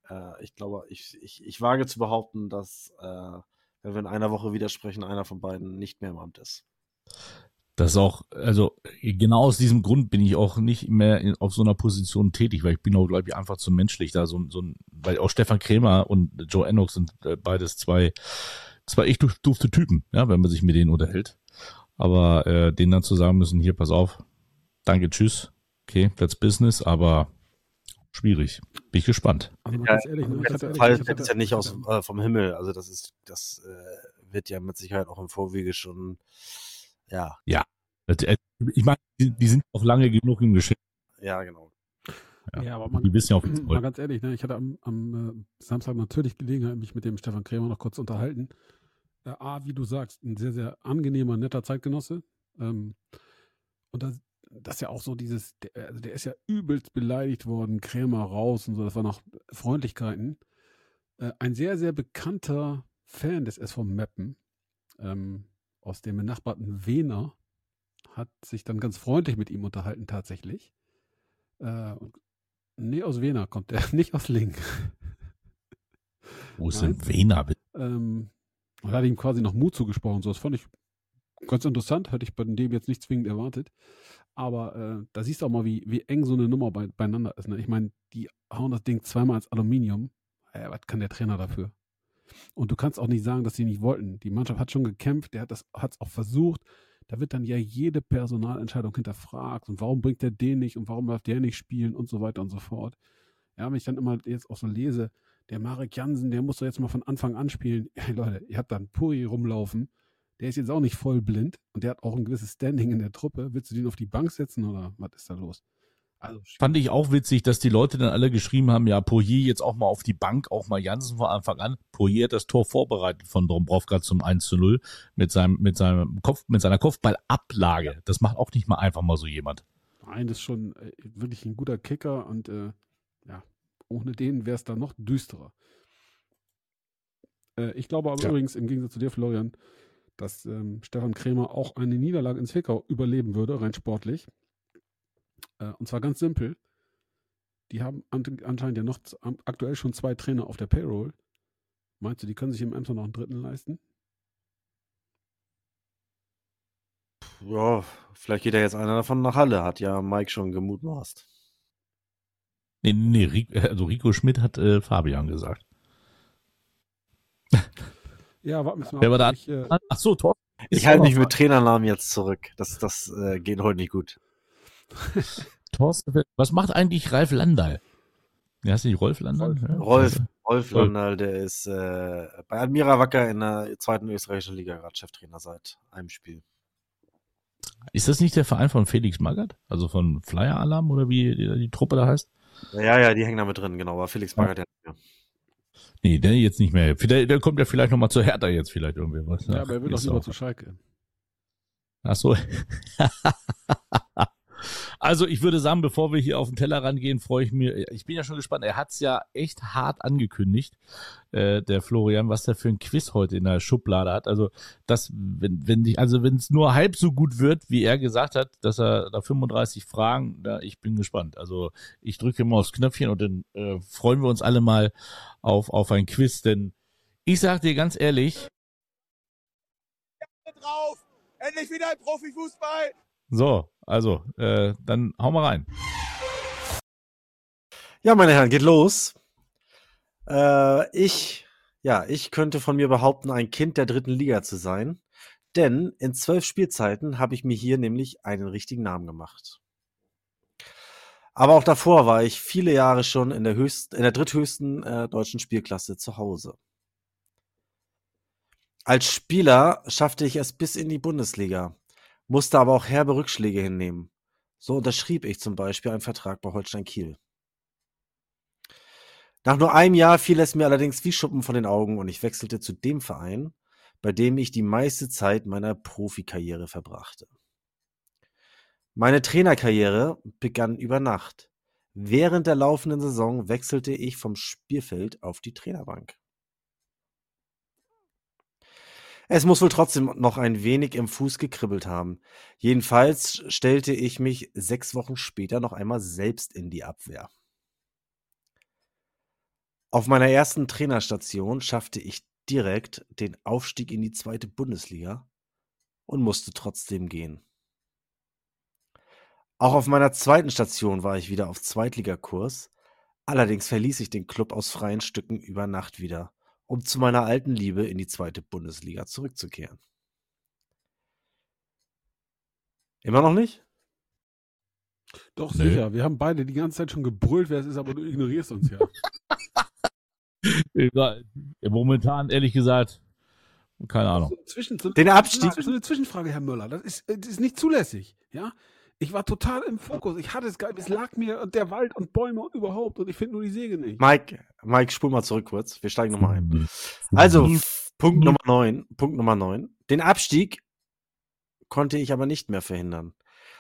S4: äh, ich glaube, ich, ich, ich wage zu behaupten, dass, äh, wenn wir in einer Woche widersprechen, einer von beiden nicht mehr im Amt ist.
S1: Das ist auch, also genau aus diesem Grund bin ich auch nicht mehr in, auf so einer Position tätig, weil ich bin auch, glaube ich, einfach zu menschlich da. So, so ein, weil auch Stefan Krämer und Joe Ennox sind äh, beides zwei, zwei echt dufte Typen, ja, wenn man sich mit denen unterhält. Aber äh, denen dann zu sagen müssen, hier, pass auf, danke, tschüss, okay, that's business, aber schwierig. Bin ich gespannt.
S4: Ja, ehrlich, ne? Der Fall fällt ja nicht aus, äh, vom Himmel. Also das ist, das äh, wird ja mit Sicherheit auch im Vorwege schon, ja.
S1: Ja. Äh, ich meine, die, sind auch lange genug im Geschäft.
S4: Ja, genau.
S3: Ja, ja aber man, die wissen ja auch, wie mal ganz ehrlich, ne, ich hatte am, am äh, Samstag natürlich Gelegenheit, mich mit dem Stefan Krämer noch kurz unterhalten äh, A, wie du sagst, ein sehr, sehr angenehmer, netter Zeitgenosse. Ähm, und das, das ist ja auch so dieses, der, also der ist ja übelst beleidigt worden, Krämer raus und so, das waren noch Freundlichkeiten. Äh, ein sehr, sehr bekannter Fan des SV Meppen, ähm, aus dem benachbarten Wiener, hat sich dann ganz freundlich mit ihm unterhalten tatsächlich. Äh, nee, aus Wiener kommt er, nicht aus Link.
S1: Wo ist denn Wiener?
S3: Ähm, und hat ihm quasi noch Mut zugesprochen. So, das fand ich ganz interessant, hätte ich bei dem jetzt nicht zwingend erwartet. Aber äh, da siehst du auch mal, wie, wie eng so eine Nummer bei, beieinander ist. Ne? Ich meine, die hauen das Ding zweimal ins Aluminium. Äh, was kann der Trainer dafür? Und du kannst auch nicht sagen, dass sie nicht wollten. Die Mannschaft hat schon gekämpft, der hat es auch versucht. Da wird dann ja jede Personalentscheidung hinterfragt. Und warum bringt der den nicht und warum darf der nicht spielen und so weiter und so fort. Ja, wenn ich dann immer jetzt auch so lese, der Marek Jansen, der muss doch jetzt mal von Anfang an spielen. Hey Leute, ihr habt da einen Puri rumlaufen. Der ist jetzt auch nicht voll blind und der hat auch ein gewisses Standing in der Truppe. Willst du den auf die Bank setzen oder was ist da los?
S1: Also, Fand ich auch witzig, dass die Leute dann alle geschrieben haben, ja, Poirier jetzt auch mal auf die Bank, auch mal Jansen von Anfang an. Poirier hat das Tor vorbereitet von Dombrovka zum 1 zu 0 mit seinem, mit seinem Kopf, mit seiner Kopfballablage. Das macht auch nicht mal einfach mal so jemand.
S3: Nein, das ist schon äh, wirklich ein guter Kicker und äh, ja, ohne den wäre es dann noch düsterer. Äh, ich glaube aber ja. übrigens, im Gegensatz zu dir, Florian, dass ähm, Stefan Krämer auch eine Niederlage in Zwickau überleben würde, rein sportlich. Äh, und zwar ganz simpel. Die haben an, anscheinend ja noch aktuell schon zwei Trainer auf der Payroll. Meinst du, die können sich im Emsland noch einen dritten leisten?
S4: Ja, vielleicht geht ja jetzt einer davon nach Halle, hat ja Mike schon gemutmaßt.
S1: Nee, nee, Rico, also Rico Schmidt hat äh, Fabian gesagt.
S3: Ja, warten wir mal.
S1: Wer war da?
S3: Ich, äh,
S1: Ach so, Tor.
S4: Ich halte mich mit Trainernamen jetzt zurück. Das, das äh, geht heute nicht gut.
S1: Thorsten, was macht eigentlich Ralf Landal? Ja, hast du nicht Rolf Landal? Ja?
S4: Rolf, Rolf Landal, der ist äh, bei Admira Wacker in der zweiten österreichischen Liga gerade Cheftrainer seit einem Spiel.
S1: Ist das nicht der Verein von Felix Magath? Also von Flyer Alarm oder wie die, die Truppe da heißt?
S4: Ja, ja, die hängen da mit drin, genau. Aber Felix Magath, ja.
S1: Nee, der jetzt nicht mehr. Der, der kommt ja vielleicht nochmal zu Hertha jetzt vielleicht irgendwie was.
S3: ja, aber er will doch lieber
S1: auch-
S3: zu Schalke.
S1: Ach so. also ich würde sagen, bevor wir hier auf den Teller rangehen, freue ich mir. Ich bin ja schon gespannt. Er hat's ja echt hart angekündigt, äh, der Florian, was der für ein Quiz heute in der Schublade hat. Also das, wenn wenn die, also wenn es nur halb so gut wird, wie er gesagt hat, dass er da 35 Fragen, da ich bin gespannt. Also ich drücke mal aufs Knöpfchen und dann äh, freuen wir uns alle mal auf auf ein Quiz, denn ich sag dir ganz ehrlich,
S5: drauf. Endlich wieder Profifußball.
S1: So, also äh, dann hau mal rein.
S4: Ja, meine Herren, geht los. Äh, ich, ja, ich könnte von mir behaupten, ein Kind der dritten Liga zu sein. Denn in zwölf Spielzeiten habe ich mir hier nämlich einen richtigen Namen gemacht. Aber auch davor war ich viele Jahre schon in der höchsten, in der dritthöchsten äh, deutschen Spielklasse zu Hause. Als Spieler schaffte ich es bis in die Bundesliga, musste aber auch herbe Rückschläge hinnehmen. So unterschrieb ich zum Beispiel einen Vertrag bei Holstein Kiel. Nach nur einem Jahr fiel es mir allerdings wie Schuppen von den Augen und ich wechselte zu dem Verein, bei dem ich die meiste Zeit meiner Profikarriere verbrachte. Meine Trainerkarriere begann über Nacht. Während der laufenden Saison wechselte ich vom Spielfeld auf die Trainerbank. Es muss wohl trotzdem noch ein wenig im Fuß gekribbelt haben. Jedenfalls stellte ich mich sechs Wochen später noch einmal selbst in die Abwehr. Auf meiner ersten Trainerstation schaffte ich direkt den Aufstieg in die zweite Bundesliga und musste trotzdem gehen. Auch auf meiner zweiten Station war ich wieder auf Zweitligakurs, allerdings verließ ich den Club aus freien Stücken über Nacht wieder, um zu meiner alten Liebe in die zweite Bundesliga zurückzukehren. Immer noch nicht?
S3: Doch,
S1: Nö.
S3: sicher. Wir haben beide die ganze Zeit schon gebrüllt, wer es ist, aber du ignorierst uns ja.
S1: Momentan, ehrlich gesagt, keine Ahnung.
S3: So, zwischen, so,
S4: Den Abstieg-
S3: So eine Zwischenfrage, Herr Müller. Das ist, das ist nicht zulässig. Ja? Ich war total im Fokus. Ich hatte es geil. Es lag mir und der Wald und Bäume und überhaupt. Und ich finde nur die Säge nicht.
S4: Mike, Mike, spul mal zurück kurz. Wir steigen nochmal ein. Also, f- Punkt Nummer 9. Punkt Nummer 9. Den Abstieg konnte ich aber nicht mehr verhindern.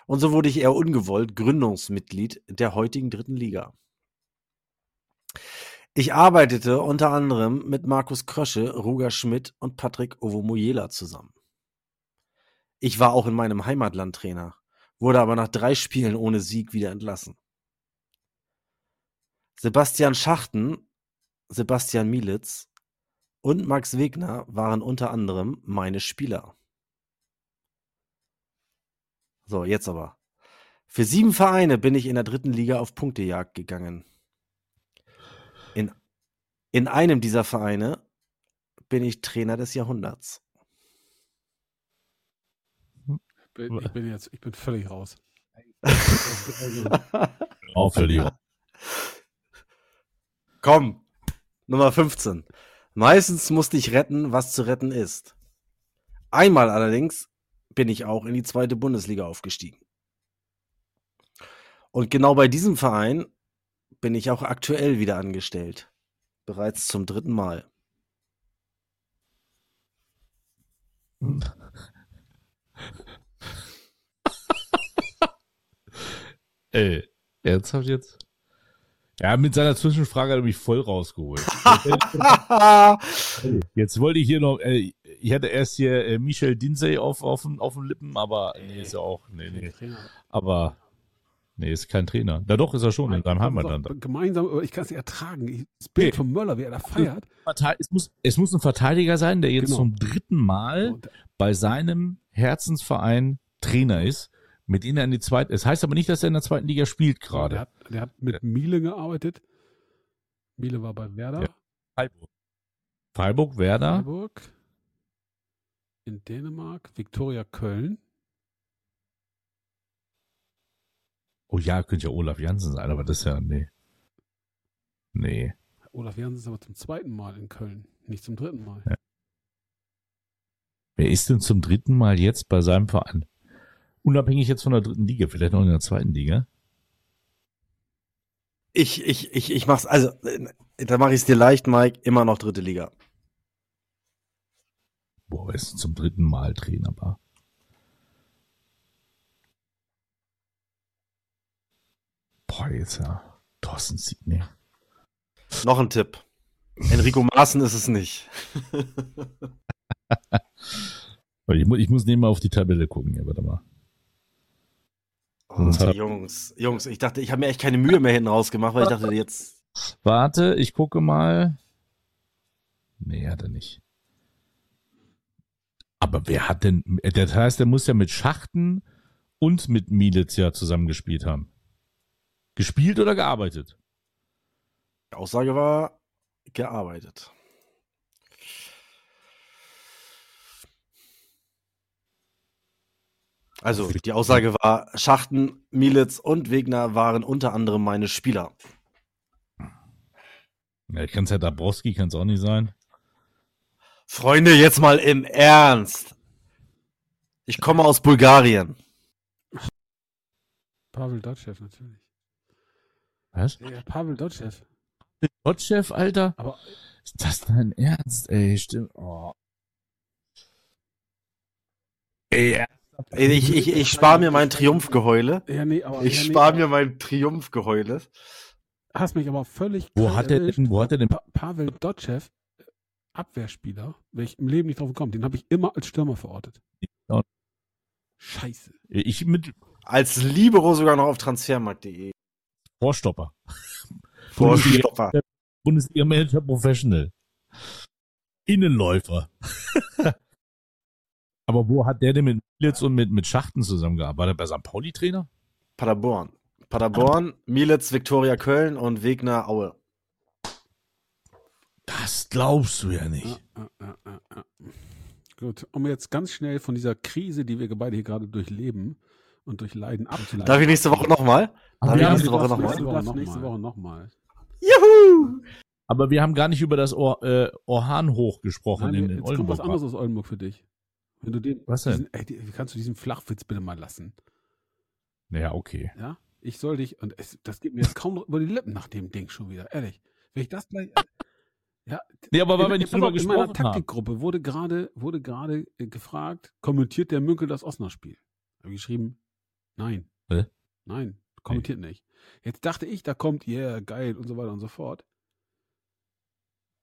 S4: Und so wurde ich eher ungewollt Gründungsmitglied der heutigen dritten Liga. Ich arbeitete unter anderem mit Markus Krösche, Ruger Schmidt und Patrick Ovomoyela zusammen. Ich war auch in meinem Heimatland Trainer, wurde aber nach drei Spielen ohne Sieg wieder entlassen. Sebastian Schachten, Sebastian Mielitz und Max Wegner waren unter anderem meine Spieler. So, jetzt aber. Für sieben Vereine bin ich in der dritten Liga auf Punktejagd gegangen. In, in einem dieser Vereine bin ich Trainer des Jahrhunderts.
S3: Bin- Ich bin jetzt, ich bin völlig raus.
S1: Aufhören.
S4: Komm, Nummer 15. Meistens musste ich retten, was zu retten ist. Einmal allerdings bin ich auch in die zweite Bundesliga aufgestiegen. Und genau bei diesem Verein bin ich auch aktuell wieder angestellt. Bereits zum dritten Mal.
S1: Ey, ernsthaft jetzt? Ja, mit seiner Zwischenfrage hat er mich voll rausgeholt. Jetzt wollte ich hier noch, äh, ich hatte erst hier äh, Michel Dinsey auf, auf, den- auf den Lippen, aber nee, ist ja auch, nee, nee.
S3: Trainer.
S1: Aber, nee, ist kein Trainer. Na doch, ist er schon in seinem Heimatland.
S3: So, Gemeinsam, aber ich kann es nicht ertragen. Ich- Das Bild
S1: Nee.
S3: von Möller, wie er da feiert.
S1: Es muss, es muss ein Verteidiger sein, der jetzt
S3: Genau.
S1: zum dritten Mal bei seinem Herzensverein Trainer ist, mit denen er in die zweite, es heißt aber nicht, dass er in der zweiten Liga spielt
S3: Der
S1: gerade.
S3: hat, der hat mit Miele gearbeitet. Miele war bei Werder.
S1: Ja. Freiburg. Freiburg, Werder.
S3: Freiburg. In Dänemark. Viktoria Köln.
S1: Oh ja, könnte ja Olaf Jansen sein, aber das ist ja, nee. Nee.
S3: Olaf Jansen ist aber zum zweiten Mal in Köln, nicht zum dritten Mal.
S1: Ja. Wer ist denn zum dritten Mal jetzt bei seinem Verein? Unabhängig jetzt von der dritten Liga, vielleicht noch in der zweiten Liga.
S4: Ich, ich, ich, ich mach's, also, äh, da mache ich es dir leicht, Mike, immer noch dritte Liga.
S1: Boah, ist zum dritten Mal Trainer war? Boah, jetzt ja. Thorsten Sieg, nee.
S4: Noch ein Tipp. Enrico Maaßen ist es nicht.
S1: Ich, mu ich muss nebenbei auf die Tabelle gucken, ja, warte mal.
S4: Oh, Jungs, Jungs, ich dachte, ich habe mir echt keine Mühe mehr hinten rausgemacht, weil ich dachte, jetzt.
S1: Warte, ich gucke mal. Nee, hat er nicht. Aber wer hat denn, das heißt, der muss ja mit Schachten und mit Mielitz ja zusammengespielt haben. Gespielt oder gearbeitet?
S4: Die Aussage war gearbeitet. Also, die Aussage war, Schachten, Mielitz und Wegner waren unter anderem meine Spieler.
S1: Ja, kann es ja Dabrowski, kann es auch nicht sein.
S4: Freunde, jetzt mal im Ernst. Ich komme aus Bulgarien.
S3: Pavel Dotschew natürlich.
S1: Was?
S3: Ja, Pavel Dotschew.
S1: Gotchef, Alter?
S3: Aber
S1: Ist das dein Ernst, ey? Stimmt. Oh. Ey,
S4: Ich, ich, ich spare mir mein Triumphgeheule.
S3: ja, nee, aber
S4: Ich
S3: ja, nee,
S4: spare mir mein Triumphgeheule.
S3: Hast mich aber völlig
S1: wo hat der
S3: erwischt.
S1: denn, wo hat der denn,
S3: Pa Pavel Dotschew, Abwehrspieler, wäre ich im Leben nicht drauf gekommen. Den habe ich immer als Stürmer verortet.
S1: Ja.
S3: Scheiße.
S1: ich mit
S4: Als Libero sogar noch auf transfermarkt.de.
S1: Vorstopper.
S4: Vorstopper.
S1: Bundesliga Manager Professional. Innenläufer. Aber wo hat der denn mit Militz und mit, mit Schachten zusammengearbeitet? War der bei St. Pauli Trainer?
S4: Paderborn. Paderborn, Mielitz, Viktoria Köln und Wegner Aue.
S1: Das glaubst du ja nicht.
S3: Ah, ah, ah, ah, ah. Gut, um jetzt ganz schnell von dieser Krise, die wir beide hier gerade durchleben und durchleiden, abzuleiten.
S4: Darf ich nächste Woche nochmal? Darf
S1: wir
S4: ich nächste Woche nochmal?
S3: nächste Woche
S1: mal.
S3: nächste Woche nochmal.
S4: Juhu!
S1: Aber wir haben gar nicht über das Or, äh, Orhan hoch gesprochen
S3: Nein,
S1: in, in
S3: jetzt kommt was
S1: Oldenburg.
S3: anderes aus Oldenburg für dich. Wenn du den,
S1: Was denn?
S3: Diesen, ey, kannst du diesen Flachwitz bitte mal lassen?
S1: Ja, okay.
S3: Ja? Ich soll dich, und es, das geht mir jetzt kaum über die Lippen nach dem Ding schon wieder, ehrlich. Wenn ich das gleich, ja,
S1: Nee, aber weil wir nicht drüber
S3: auf, in meiner
S1: gesprochen haben.
S3: Taktikgruppe wurde gerade wurde gerade äh, gefragt, kommentiert der Münkel das Osnabrück-Spiel? Habe ich geschrieben, nein.
S1: Hä?
S3: Nein, kommentiert nicht. Jetzt dachte ich, da kommt, yeah, geil und so weiter und so fort.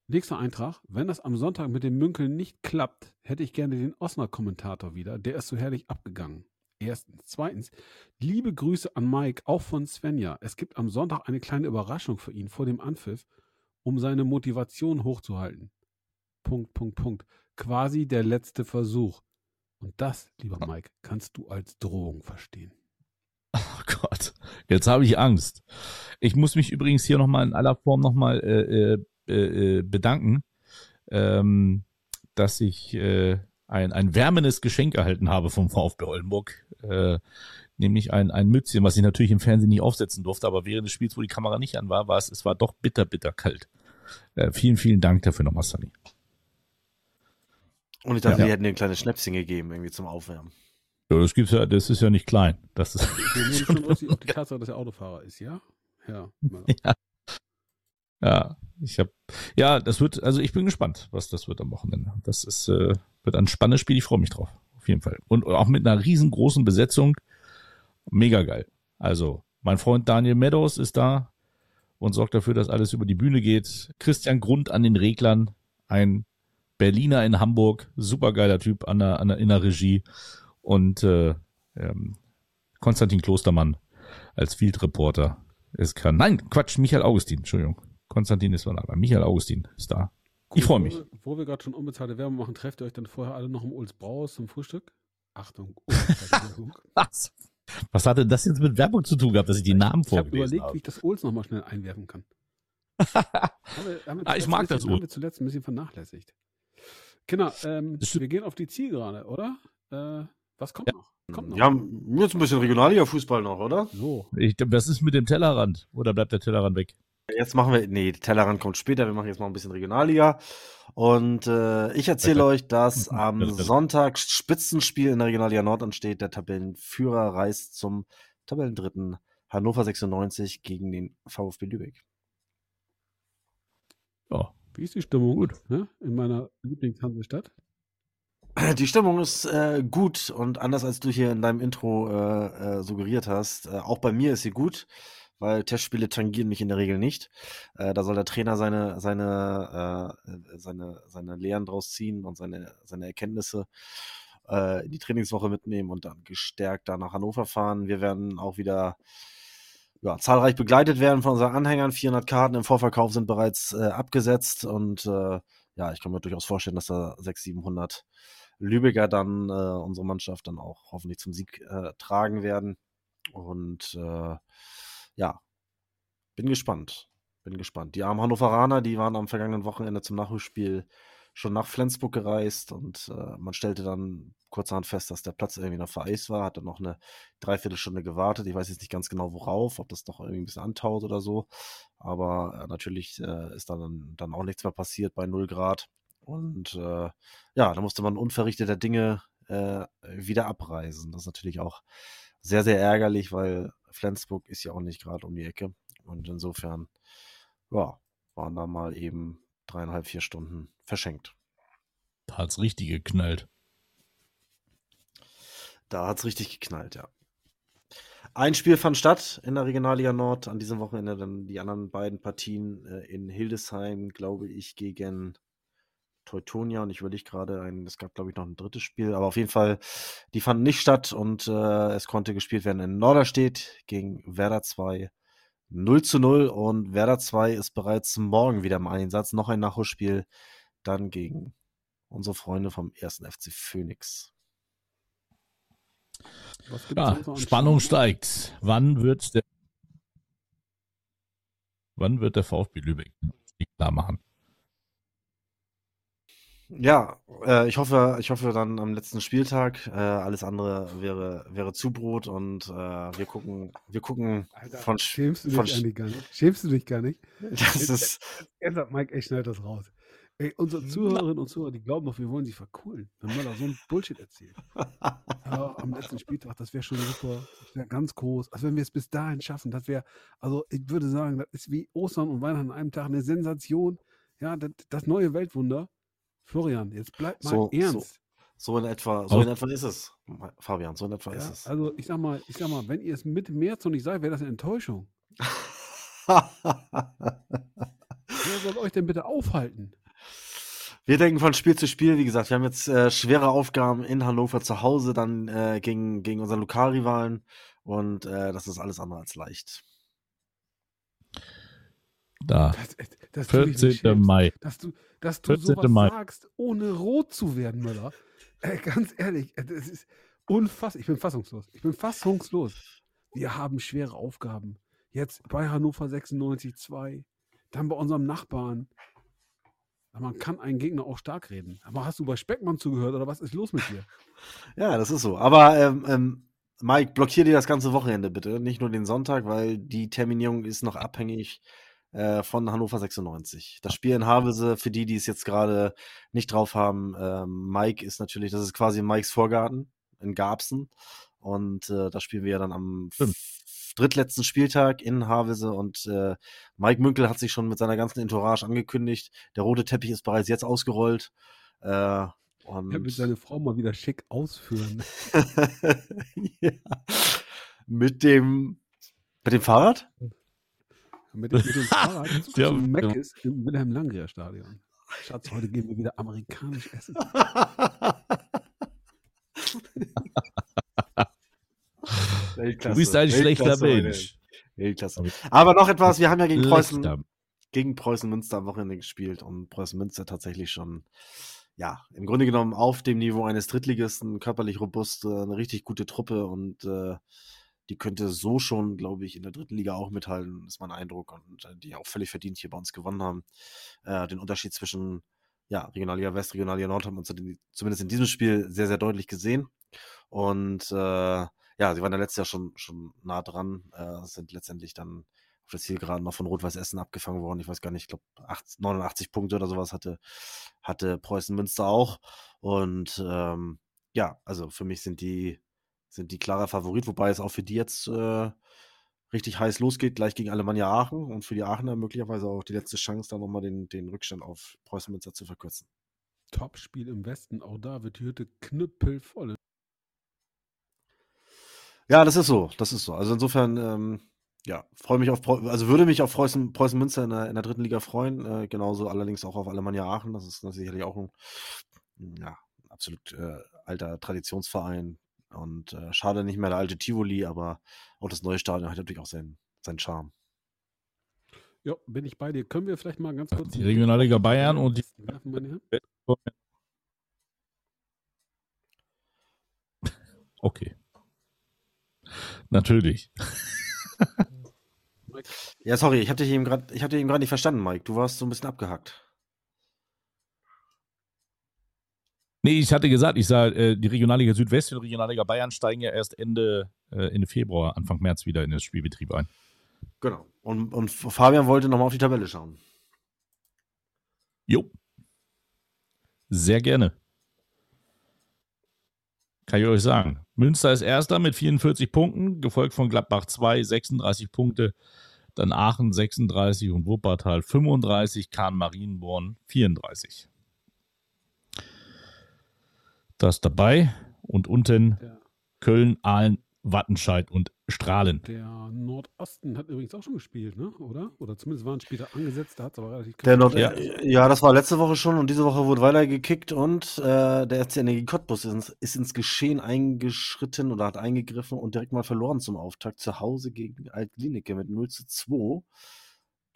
S3: Nächster Eintrag, wenn das am Sonntag mit dem Münkel nicht klappt, hätte ich gerne den Osnabrück-Kommentator wieder. Der ist so herrlich abgegangen. Erstens. Zweitens, liebe Grüße an Mike, auch von Svenja. Es gibt am Sonntag eine kleine Überraschung für ihn vor dem Anpfiff, um seine Motivation hochzuhalten. Punkt, Punkt, Punkt. Quasi der letzte Versuch. Und das, lieber Mike, kannst du als Drohung verstehen.
S1: Oh Gott, jetzt habe ich Angst. Ich muss mich übrigens hier nochmal in aller Form nochmal äh, äh, äh, bedanken, ähm, dass ich äh, ein, ein wärmendes Geschenk erhalten habe vom VfB Oldenburg. Äh, nämlich ein, ein Mützchen, was ich natürlich im Fernsehen nicht aufsetzen durfte, aber während des Spiels, wo die Kamera nicht an war, war es, es war doch bitter, bitter kalt. Äh, vielen, vielen Dank dafür nochmal, Sunny.
S4: Und ich dachte,
S1: Ja.
S4: die hätten dir ein kleines Schnäpschen gegeben, irgendwie zum Aufwärmen.
S1: Ja, das gibt's ja, das ist ja nicht klein. Das ist
S3: Wir nehmen schon Rücksicht auf die Tatsache, dass er Autofahrer ist, ja? Ja.
S1: Ja, ich habe, ja, das wird, also ich bin gespannt, was das wird am Wochenende. Das ist, äh, wird ein spannendes Spiel. Ich freue mich drauf, auf jeden Fall. Und auch mit einer riesengroßen Besetzung, mega geil. Also mein Freund Daniel Meadows ist da und sorgt dafür, dass alles über die Bühne geht. Christian Grund an den Reglern, ein Berliner in Hamburg, supergeiler Typ an der, an der, in der Regie und äh, ähm, Konstantin Klostermann als Field Reporter. Es kann, nein, Quatsch, Michael Augustin, Entschuldigung. Konstantin ist noch da, aber Michael Augustin ist da. Ich freu mich.
S3: Wo wir, wir gerade schon unbezahlte Werbung machen, trefft ihr euch dann vorher alle noch im Ulz Brauhaus zum Frühstück? Achtung.
S1: Was? Was hatte das jetzt mit Werbung zu tun gehabt, dass ich die Namen
S3: Ich habe
S1: vorgelesen
S3: überlegt,
S1: habe?
S3: wie ich das Olds nochmal schnell einwerfen kann. Haben wir, haben wir
S1: Ah, ich mag
S3: ein
S1: das
S3: bisschen,
S1: Old.
S3: Haben wir zuletzt ein bisschen vernachlässigt. Kinder, ähm,
S1: Das
S3: wir gehen auf die Zielgerade, oder? Äh, was kommt noch? Kommt noch.
S4: Wir haben jetzt ein bisschen Regionalliga-Fußball noch, oder?
S3: So.
S1: Ich, was ist mit dem Tellerrand? Oder bleibt der Tellerrand weg?
S4: Jetzt machen wir, nee, Tellerrand kommt später, wir machen jetzt mal ein bisschen Regionalliga. Und äh, ich erzähle euch, dass am
S1: Weiter.
S4: Sonntag Spitzenspiel in der Regionalliga Nord ansteht. Der Tabellenführer reist zum Tabellendritten Hannover 96 gegen den VfB Lübeck.
S1: Ja,
S3: Wie ist die Stimmung
S1: Gut.
S3: Ne? in meiner Lieblingshansestadt?
S4: Die Stimmung ist äh, gut und anders als du hier in deinem Intro äh, äh, suggeriert hast, äh, auch bei mir ist sie gut, weil Testspiele tangieren mich in der Regel nicht. Äh, da soll der Trainer seine, seine, äh, seine, seine Lehren draus ziehen und seine, seine Erkenntnisse äh, in die Trainingswoche mitnehmen und dann gestärkt da nach Hannover fahren. Wir werden auch wieder ja, zahlreich begleitet werden von unseren Anhängern. 400 Karten im Vorverkauf sind bereits äh, abgesetzt und äh, ja, ich kann mir durchaus vorstellen, dass da 600, 700 Lübecker dann äh, unsere Mannschaft dann auch hoffentlich zum Sieg äh, tragen werden. Und äh, ja, bin gespannt. Bin gespannt. Die armen Hannoveraner, die waren am vergangenen Wochenende zum Nachholspiel schon nach Flensburg gereist und äh, man stellte dann kurzerhand fest, dass der Platz irgendwie noch vereist war, hat dann noch eine Dreiviertelstunde gewartet. Ich weiß jetzt nicht ganz genau worauf, ob das doch irgendwie ein bisschen antaut oder so. Aber äh, natürlich äh, ist dann, dann auch nichts mehr passiert bei 0 Grad. Und äh, ja, da musste man unverrichteter Dinge äh, wieder abreisen. Das ist natürlich auch sehr, sehr ärgerlich, weil Flensburg ist ja auch nicht gerade um die Ecke. Und insofern, ja, waren da mal eben dreieinhalb, vier Stunden verschenkt.
S1: da hat's richtig geknallt.
S4: Da hat's richtig geknallt, ja. Ein Spiel fand statt in der Regionalliga Nord an diesem Wochenende, dann die anderen beiden Partien äh, in Hildesheim, glaube ich, gegen Teutonia und ich überlege gerade, ein, es gab, glaube ich, noch ein drittes Spiel, aber auf jeden Fall, die fanden nicht statt und äh, es konnte gespielt werden in Norderstedt gegen Werder 2 0 zu 0 und Werder 2 ist bereits morgen wieder im Einsatz. Noch ein Nachholspiel dann gegen unsere Freunde vom ersten FC Phoenix.
S1: Ja, Spannung steigt. Wann wird der Wann wird der VfB Lübeck die klar machen?
S4: Ja, äh, ich hoffe, ich hoffe dann am letzten Spieltag. Äh, alles andere wäre, wäre Zubrot und äh, wir gucken, wir gucken
S3: Alter,
S4: von, Sch-
S3: schämst du
S4: von
S3: dich eigentlich gar nicht? Schämst du dich gar nicht?
S4: das ist,
S3: Ernsthaft, Mike, ey, schneid das raus. Ey, unsere Zuhörerinnen und Zuhörer, die glauben doch, wir wollen sie verkuhlen, wenn Möller so ein Bullshit erzählt. Ja, am letzten Spieltag, das wäre schon super, das wäre ganz groß. Also wenn wir es bis dahin schaffen, das wäre, also ich würde sagen, das ist wie Ostern und Weihnachten an einem Tag eine Sensation. Ja, das, das neue Weltwunder. Florian, jetzt bleib mal
S4: So- so-
S3: ernst.
S4: so in etwa, so
S1: Auch-
S4: in etwa ist es, Fabian, so in etwa ist
S3: Ja,
S4: es.
S3: also ich sag mal, ich sag mal, wenn ihr es Mitte März noch nicht seid, wäre das eine Enttäuschung. Wer soll euch denn bitte aufhalten?
S4: Wir denken von Spiel zu Spiel. Wie gesagt, wir haben jetzt äh, schwere Aufgaben in Hannover zu Hause, dann äh, gegen, gegen unseren Lokalrivalen. Und äh, das ist alles andere als leicht.
S1: Da.
S3: Das, das dich nicht
S1: 14.
S3: schämst.
S1: Mai.
S3: Dass du, dass du
S1: 14.
S3: sowas
S1: Mai.
S3: sagst, ohne rot zu werden, Müller. Ey, ganz ehrlich, äh, das ist unfassbar. Ich bin fassungslos. Ich bin fassungslos. Wir haben schwere Aufgaben. Jetzt bei Hannover 96 2, dann bei unserem Nachbarn. Man kann einen Gegner auch stark reden. Aber hast du bei Speckmann zugehört oder was ist los mit dir?
S4: Ja, das ist so. Aber ähm, ähm, Mike, blockier dir das ganze Wochenende bitte, nicht nur den Sonntag, weil die Terminierung ist noch abhängig äh, von Hannover 96. Das Spiel in Havelse, für die, die es jetzt gerade nicht drauf haben, ähm, Mike ist natürlich, das ist quasi Mikes Vorgarten in Garbsen. Und äh, das spielen wir ja dann am drittletzten Spieltag in Havelse und äh, Mike Münkel hat sich schon mit seiner ganzen Entourage angekündigt. Der rote Teppich ist bereits jetzt ausgerollt. Äh, und
S3: Er will seine Frau mal wieder schick ausführen.
S4: ja. Mit dem mit dem Fahrrad?
S3: Mit, dem- mit dem Fahrrad zu,
S1: Ja,
S3: zu
S1: ja.
S3: Meckes im Wilhelm Langrier Stadion. Schatz, heute gehen wir wieder amerikanisch essen.
S4: Weltklasse,
S1: Du bist ein schlechter Mensch.
S4: Weltklasse. Aber noch etwas, wir haben ja gegen Preußen, gegen Preußen Münster am Wochenende gespielt und Preußen Münster tatsächlich schon ja, im Grunde genommen auf dem Niveau eines Drittligisten, körperlich robust, äh, eine richtig gute Truppe und äh, die könnte so schon, glaube ich, in der dritten Liga auch mithalten, ist mein Eindruck. Und äh, die auch völlig verdient hier bei uns gewonnen haben. Äh, den Unterschied zwischen ja, Regionalliga West, Regionalliga Nord haben wir zumindest in diesem Spiel sehr, sehr deutlich gesehen. Und äh, ja, sie waren ja letztes Jahr schon, schon nah dran, äh, sind letztendlich dann auf der Zielgeraden noch von Rot-Weiß Essen abgefangen worden. Ich weiß gar nicht, ich glaube 89 Punkte oder sowas hatte, hatte Preußen Münster auch. Und ähm, ja, also für mich sind die, sind die klarer Favorit, wobei es auch für die jetzt äh, richtig heiß losgeht, gleich gegen Alemannia Aachen und für die Aachener möglicherweise auch die letzte Chance, da nochmal den, den Rückstand auf Preußen Münster zu verkürzen.
S3: Topspiel im Westen, auch da wird die Hütte knüppelvoll.
S4: Ja, das ist so, das ist so. Also insofern, ähm, ja, freue mich auf, Preu also würde mich auf Preußen, Preußen Münster in der, in der dritten Liga freuen, äh, genauso allerdings auch auf Alemannia Aachen. Das ist sicherlich auch ein, ja, absolut äh, alter Traditionsverein, und äh, schade nicht mehr der alte Tivoli, aber auch das neue Stadion hat natürlich auch seinen, seinen Charme.
S3: Ja, bin ich bei dir. Können wir vielleicht mal ganz kurz.
S1: Die Regionalliga Bayern und die. Okay. Natürlich.
S4: ja, sorry, ich hatte dich eben gerade nicht verstanden, Mike. Du warst so ein bisschen abgehackt.
S1: Nee, ich hatte gesagt, ich sah, äh, die Regionalliga Südwest und Regionalliga Bayern steigen ja erst Ende, äh, Ende Februar, Anfang März wieder in den Spielbetrieb ein.
S4: Genau. Und, und Fabian wollte nochmal auf die Tabelle schauen.
S1: Jo. Sehr gerne. Kann ich euch sagen. Münster ist Erster mit 44 Punkten, gefolgt von Gladbach 2, 36 Punkte. Dann Aachen 36 und Wuppertal 35, Kahn Marienborn 34 das dabei. Und unten ja. Köln, Aalen, Wattenscheid und Strahlen.
S3: Der Nordosten hat übrigens auch schon gespielt, ne? oder? Oder zumindest waren später angesetzt, da hat es aber relativ
S4: der Nord ja. ja, das war letzte Woche schon und diese Woche wurde weiter gekickt und äh, der FC Energie Cottbus ist ins, ist ins, Geschehen eingeschritten oder hat eingegriffen und direkt mal verloren zum Auftakt zu Hause gegen Altklinike mit 0 zu 2.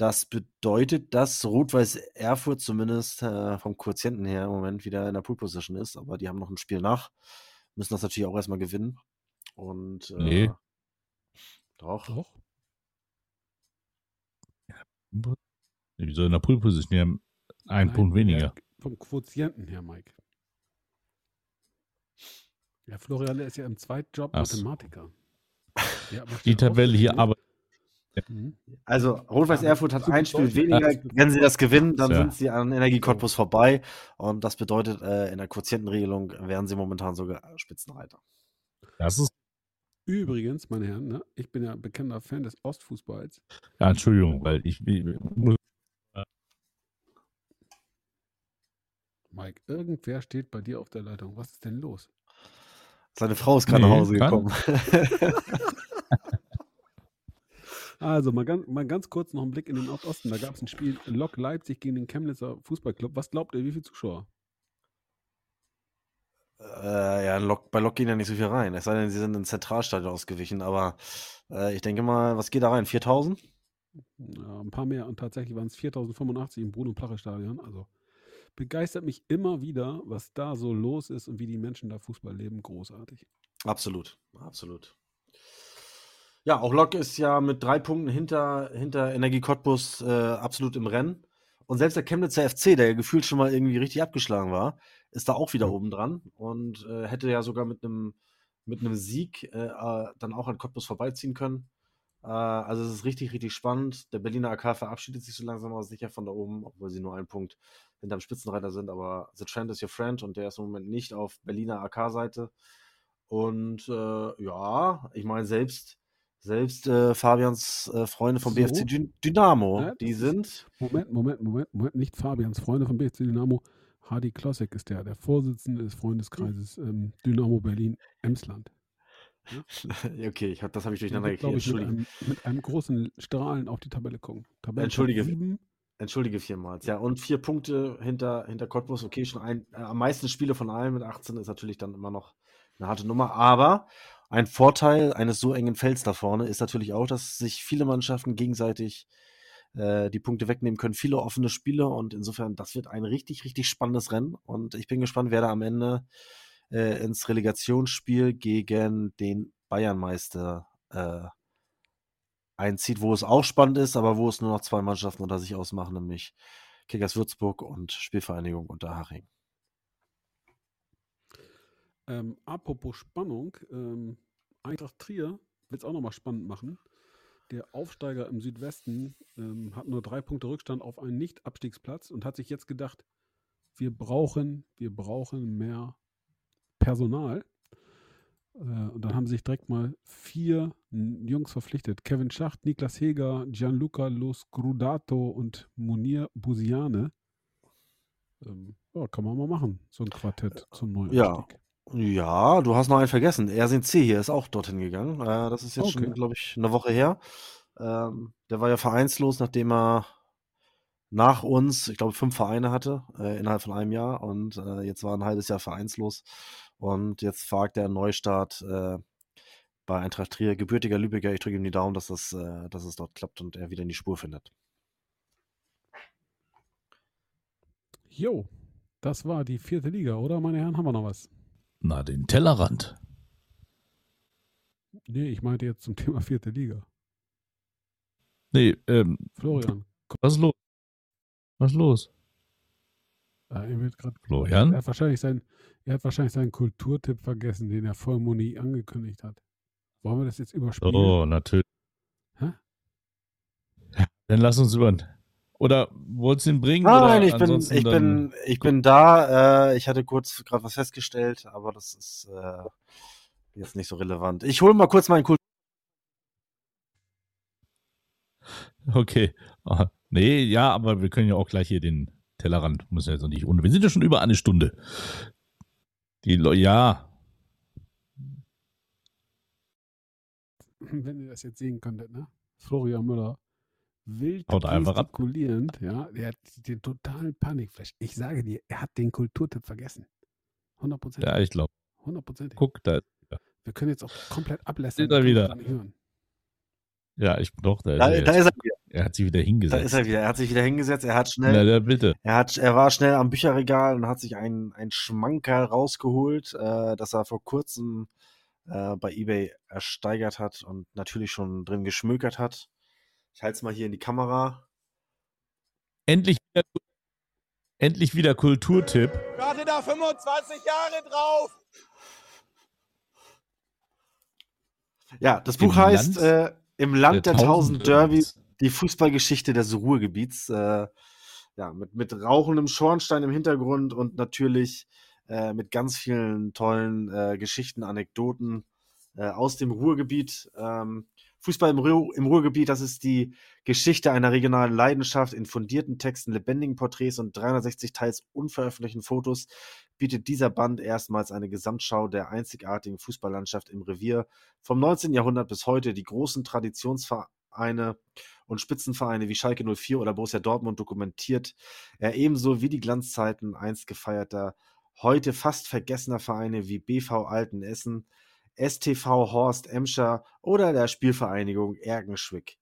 S4: Das bedeutet, dass Rot-Weiß Erfurt zumindest äh, vom Quotienten her im Moment wieder in der Pool Position ist, aber die haben noch ein Spiel nach. Müssen das natürlich auch erstmal gewinnen. Und äh,
S1: nee.
S4: Doch.
S1: Doch. Wie soll in der Pool Position haben einen Nein, Punkt weniger?
S3: Vom Quotienten her, Mike. Ja, Florian ist ja im Zweitjob Ach. Mathematiker.
S1: Ja, die Tabelle hier aber
S4: Mhm. Also Rot-Weiß Erfurt hat ein Spiel weniger. Wenn sie das gewinnen, dann sind sie an Energie Cottbus vorbei. Und das bedeutet, äh, in der Quotientenregelung wären sie momentan sogar Spitzenreiter.
S1: Das ist
S3: Übrigens, meine Herren, ne, ich bin ja bekannter Fan des Ostfußballs.
S1: Ja, Entschuldigung, weil ich, ich muss.
S3: Mike, irgendwer steht bei dir auf der Leitung. Was ist denn los?
S4: Seine Frau ist gerade nee, nach Hause gekommen.
S3: Also mal ganz, mal ganz kurz noch einen Blick in den Nordosten. Da gab es ein Spiel Lok Leipzig gegen den Chemnitzer Fußballclub. Was glaubt ihr, wie viele Zuschauer?
S4: Äh, ja, Lok, bei Lok gehen ja nicht so viel rein. Es sei denn, sie sind ins Zentralstadion ausgewichen. Aber äh, ich denke mal, was geht da rein? 4000?
S3: Ja, ein paar mehr. Und tatsächlich waren es 4085 im Bruno-Plache-Stadion. Also begeistert mich immer wieder, was da so los ist und wie die Menschen da Fußball leben. Großartig.
S4: Absolut, absolut. Ja, auch Lok ist ja mit drei Punkten hinter, hinter Energie Cottbus äh, absolut im Rennen. Und selbst der Chemnitzer FC, der ja gefühlt schon mal irgendwie richtig abgeschlagen war, ist da auch wieder mhm. oben dran und äh, hätte ja sogar mit einem mit einem Sieg äh, äh dann auch an Cottbus vorbeiziehen können. Äh, also es ist richtig, richtig spannend. Der Berliner AK verabschiedet sich so langsam aber sicher von da oben, obwohl sie nur einen Punkt hinterm Spitzenreiter sind. Aber The Trend is your friend und der ist im Moment nicht auf Berliner AK-Seite. Und äh, ja, ich meine, selbst selbst äh, Fabians äh, Freunde vom so? BFC Dynamo, ja, die sind.
S3: Moment, Moment, Moment, Moment, nicht Fabians Freunde vom BFC Dynamo. Hardy Klossek ist der, der Vorsitzende des Freundeskreises ähm, Dynamo Berlin Emsland.
S4: Ja? okay, hab, das habe ich durcheinander gekriegt.
S3: Ich, mit einem, mit einem, großen Strahlen auf die Tabelle gucken. Tabelle
S4: Entschuldige. Sieben. Entschuldige vielmals. Ja, und vier Punkte hinter, hinter Cottbus. Okay, schon ein, äh, am meisten Spiele von allen mit 18 ist natürlich dann immer noch eine harte Nummer. Aber ein Vorteil eines so engen Felds da vorne ist natürlich auch, dass sich viele Mannschaften gegenseitig äh, die Punkte wegnehmen können. Viele offene Spiele und insofern, das wird ein richtig, richtig spannendes Rennen. Und ich bin gespannt, wer da am Ende äh, ins Relegationsspiel gegen den Bayernmeister äh, einzieht, wo es auch spannend ist, aber wo es nur noch zwei Mannschaften unter sich ausmachen, nämlich Kickers Würzburg und Spielvereinigung Unterhaching.
S3: Ähm, apropos Spannung, ähm, Eintracht Trier wird es auch nochmal spannend machen. Der Aufsteiger im Südwesten ähm, hat nur drei Punkte Rückstand auf einen Nicht-Abstiegsplatz und hat sich jetzt gedacht, wir brauchen, wir brauchen mehr Personal. Äh, und dann haben sich direkt mal vier Jungs verpflichtet. Kevin Schacht, Niklas Heger, Gianluca Losgrudato und Munir Busiane. Ähm, ja, kann man mal machen, so ein Quartett zum neuen
S4: Ja. Ja, du hast noch einen vergessen. Ersin C. hier ist auch dorthin gegangen. Äh, das ist jetzt
S3: Okay.
S4: schon, glaube ich, eine Woche her. Ähm, der war ja vereinslos, nachdem er nach uns, ich glaube, fünf Vereine hatte, äh, innerhalb von einem Jahr. Und äh, jetzt war ein halbes Jahr vereinslos. Und jetzt fragt er einen Neustart äh, bei Eintracht Trier. Gebürtiger Lübecker, ich drücke ihm die Daumen, dass, das, äh, dass es dort klappt und er wieder in die Spur findet.
S3: Jo, das war die vierte Liga, oder meine Herren? Haben wir noch was?
S1: Na, den Tellerrand.
S3: Nee, ich meinte jetzt zum Thema vierte Liga.
S1: Nee, ähm,
S3: Florian,
S1: was ist los? Was ist los?
S3: äh, er, wird grad,
S1: Florian?
S3: er, hat wahrscheinlich sein, er hat wahrscheinlich seinen Kulturtipp vergessen, den er vor Moni angekündigt hat. Wollen wir das jetzt überspielen?
S1: Oh, natürlich.
S3: Hä?
S1: Dann lass uns über. Oder wolltest du ihn bringen?
S4: Nein,
S1: oder
S4: ich bin, ich bin, ich bin da. Äh, ich hatte kurz gerade was festgestellt, aber das ist äh, jetzt nicht so relevant. Ich hole mal kurz meinen Kultur.
S1: Okay. Ah, nee, ja, aber wir können ja auch gleich hier den Tellerrand, muss ja jetzt noch nicht unter. Wir sind ja schon über eine Stunde. Die Le ja,
S3: Wenn ihr das jetzt sehen könntet, ne? Florian Müller. Wild
S1: ab.
S3: gestikulierend, ja. Der hat den totalen Panikflash. Ich sage dir, er hat den Kulturtipp vergessen. 100%.
S1: ja, ich glaube.
S3: 100%.
S1: Guck, da,
S3: Wir können jetzt auch komplett ablästern.
S1: Steht er wieder. ja, ich doch, da ist,
S4: Da,
S1: er,
S4: da ist er wieder.
S1: er hat sich wieder
S4: Da
S1: hingesetzt.
S4: ist er wieder. Er hat sich wieder hingesetzt. Er hat schnell,
S1: Na, der bitte.
S4: er hat, er war schnell am Bücherregal und hat sich ein, ein Schmankerl rausgeholt, äh, das er vor kurzem äh, bei eBay ersteigert hat und natürlich schon drin geschmökert hat. Ich halte es mal hier in die Kamera.
S1: Endlich wieder, endlich wieder Kulturtipp.
S5: Warte da 25 Jahre drauf.
S4: Ja, das
S1: Im
S4: Buch heißt
S1: Land
S4: äh, Im Land der, tausend Derbys,
S1: Derbys.
S4: die Fußballgeschichte des Ruhrgebiets. Äh, ja, mit, mit rauchendem Schornstein im Hintergrund und natürlich äh, mit ganz vielen tollen äh, Geschichten, Anekdoten äh, aus dem Ruhrgebiet. Ähm, Fußball im, Ruhr, im Ruhrgebiet, das ist die Geschichte einer regionalen Leidenschaft in fundierten Texten, lebendigen Porträts und 360 teils unveröffentlichten Fotos bietet dieser Band erstmals eine Gesamtschau der einzigartigen Fußballlandschaft im Revier vom 19. Jahrhundert bis heute. Die großen Traditionsvereine und Spitzenvereine wie Schalke 04 oder Borussia Dortmund dokumentiert er ebenso wie die Glanzzeiten einst gefeierter, heute fast vergessener Vereine wie BV Altenessen, STV Horst Emscher oder der Spielvereinigung Ergenschwick.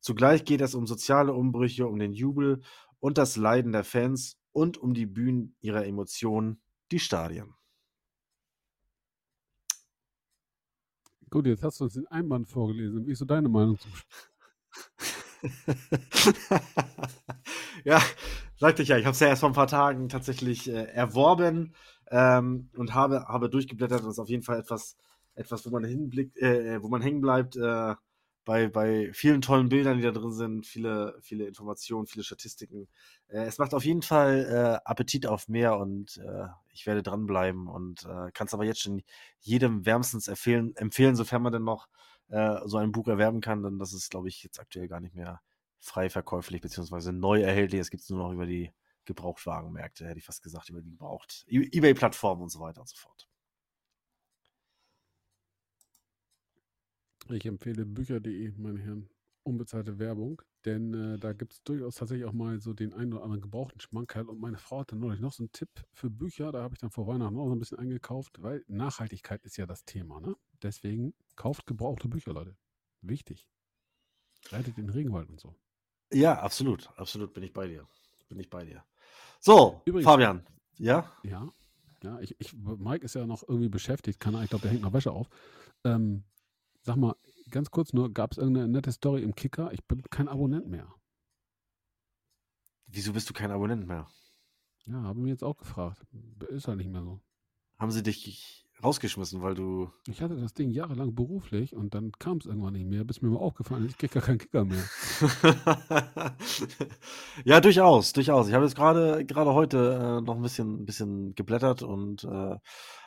S4: Zugleich geht es um soziale Umbrüche, um den Jubel und das Leiden der Fans und um die Bühnen ihrer Emotionen, die Stadien.
S3: Gut, jetzt hast du uns den Einband vorgelesen. Wie ist so deine Meinung zum
S4: ja, sagte ich ja, ich habe es ja erst vor ein paar Tagen tatsächlich äh, erworben ähm, und habe, habe durchgeblättert und ist auf jeden Fall etwas, etwas wo man hinblickt, äh, wo man hängen bleibt, äh, bei, bei vielen tollen Bildern, die da drin sind, viele, viele Informationen, viele Statistiken. Äh, es macht auf jeden Fall äh, Appetit auf mehr und äh, ich werde dranbleiben und äh, kann es aber jetzt schon jedem wärmstens empfehlen, empfehlen, sofern man denn noch äh, so ein Buch erwerben kann, denn das ist, glaube ich, jetzt aktuell gar nicht mehr frei verkäuflich beziehungsweise neu erhältlich. Es gibt es nur noch über die Gebrauchtwagenmärkte, hätte ich fast gesagt, über die Gebraucht, Ebay-Plattformen und so weiter und so fort.
S3: Ich empfehle bücher.de, meine Herren. Unbezahlte Werbung, denn äh, da gibt es durchaus tatsächlich auch mal so den einen oder anderen gebrauchten Schmankerl. Und meine Frau hatte neulich noch so einen Tipp für Bücher, da habe ich dann vor Weihnachten auch so ein bisschen eingekauft, weil Nachhaltigkeit ist ja das Thema. Ne? Deswegen kauft gebrauchte Bücher, Leute. Wichtig. Rettet den Regenwald und so.
S4: Ja, absolut. Absolut bin ich bei dir. Bin ich bei dir. So,
S3: Übrigens-
S4: Fabian. Ja?
S3: Ja, ja, ich, ich, Mike ist ja noch irgendwie beschäftigt, kann ich glaube, der hängt noch Wäsche auf. Ähm, sag mal, ganz kurz nur, gab es irgendeine nette Story im Kicker? Ich bin kein Abonnent mehr.
S4: Wieso bist du kein Abonnent mehr?
S3: Ja, habe mich jetzt auch gefragt. Ist halt nicht mehr so.
S4: Haben sie dich rausgeschmissen, weil du.
S3: Ich hatte das Ding jahrelang beruflich und dann kam es irgendwann nicht mehr, bis mir mal aufgefallen ist, ich krieg gar keinen Kicker mehr.
S4: ja, durchaus, durchaus. Ich habe jetzt gerade gerade heute äh, noch ein bisschen, ein bisschen geblättert und äh,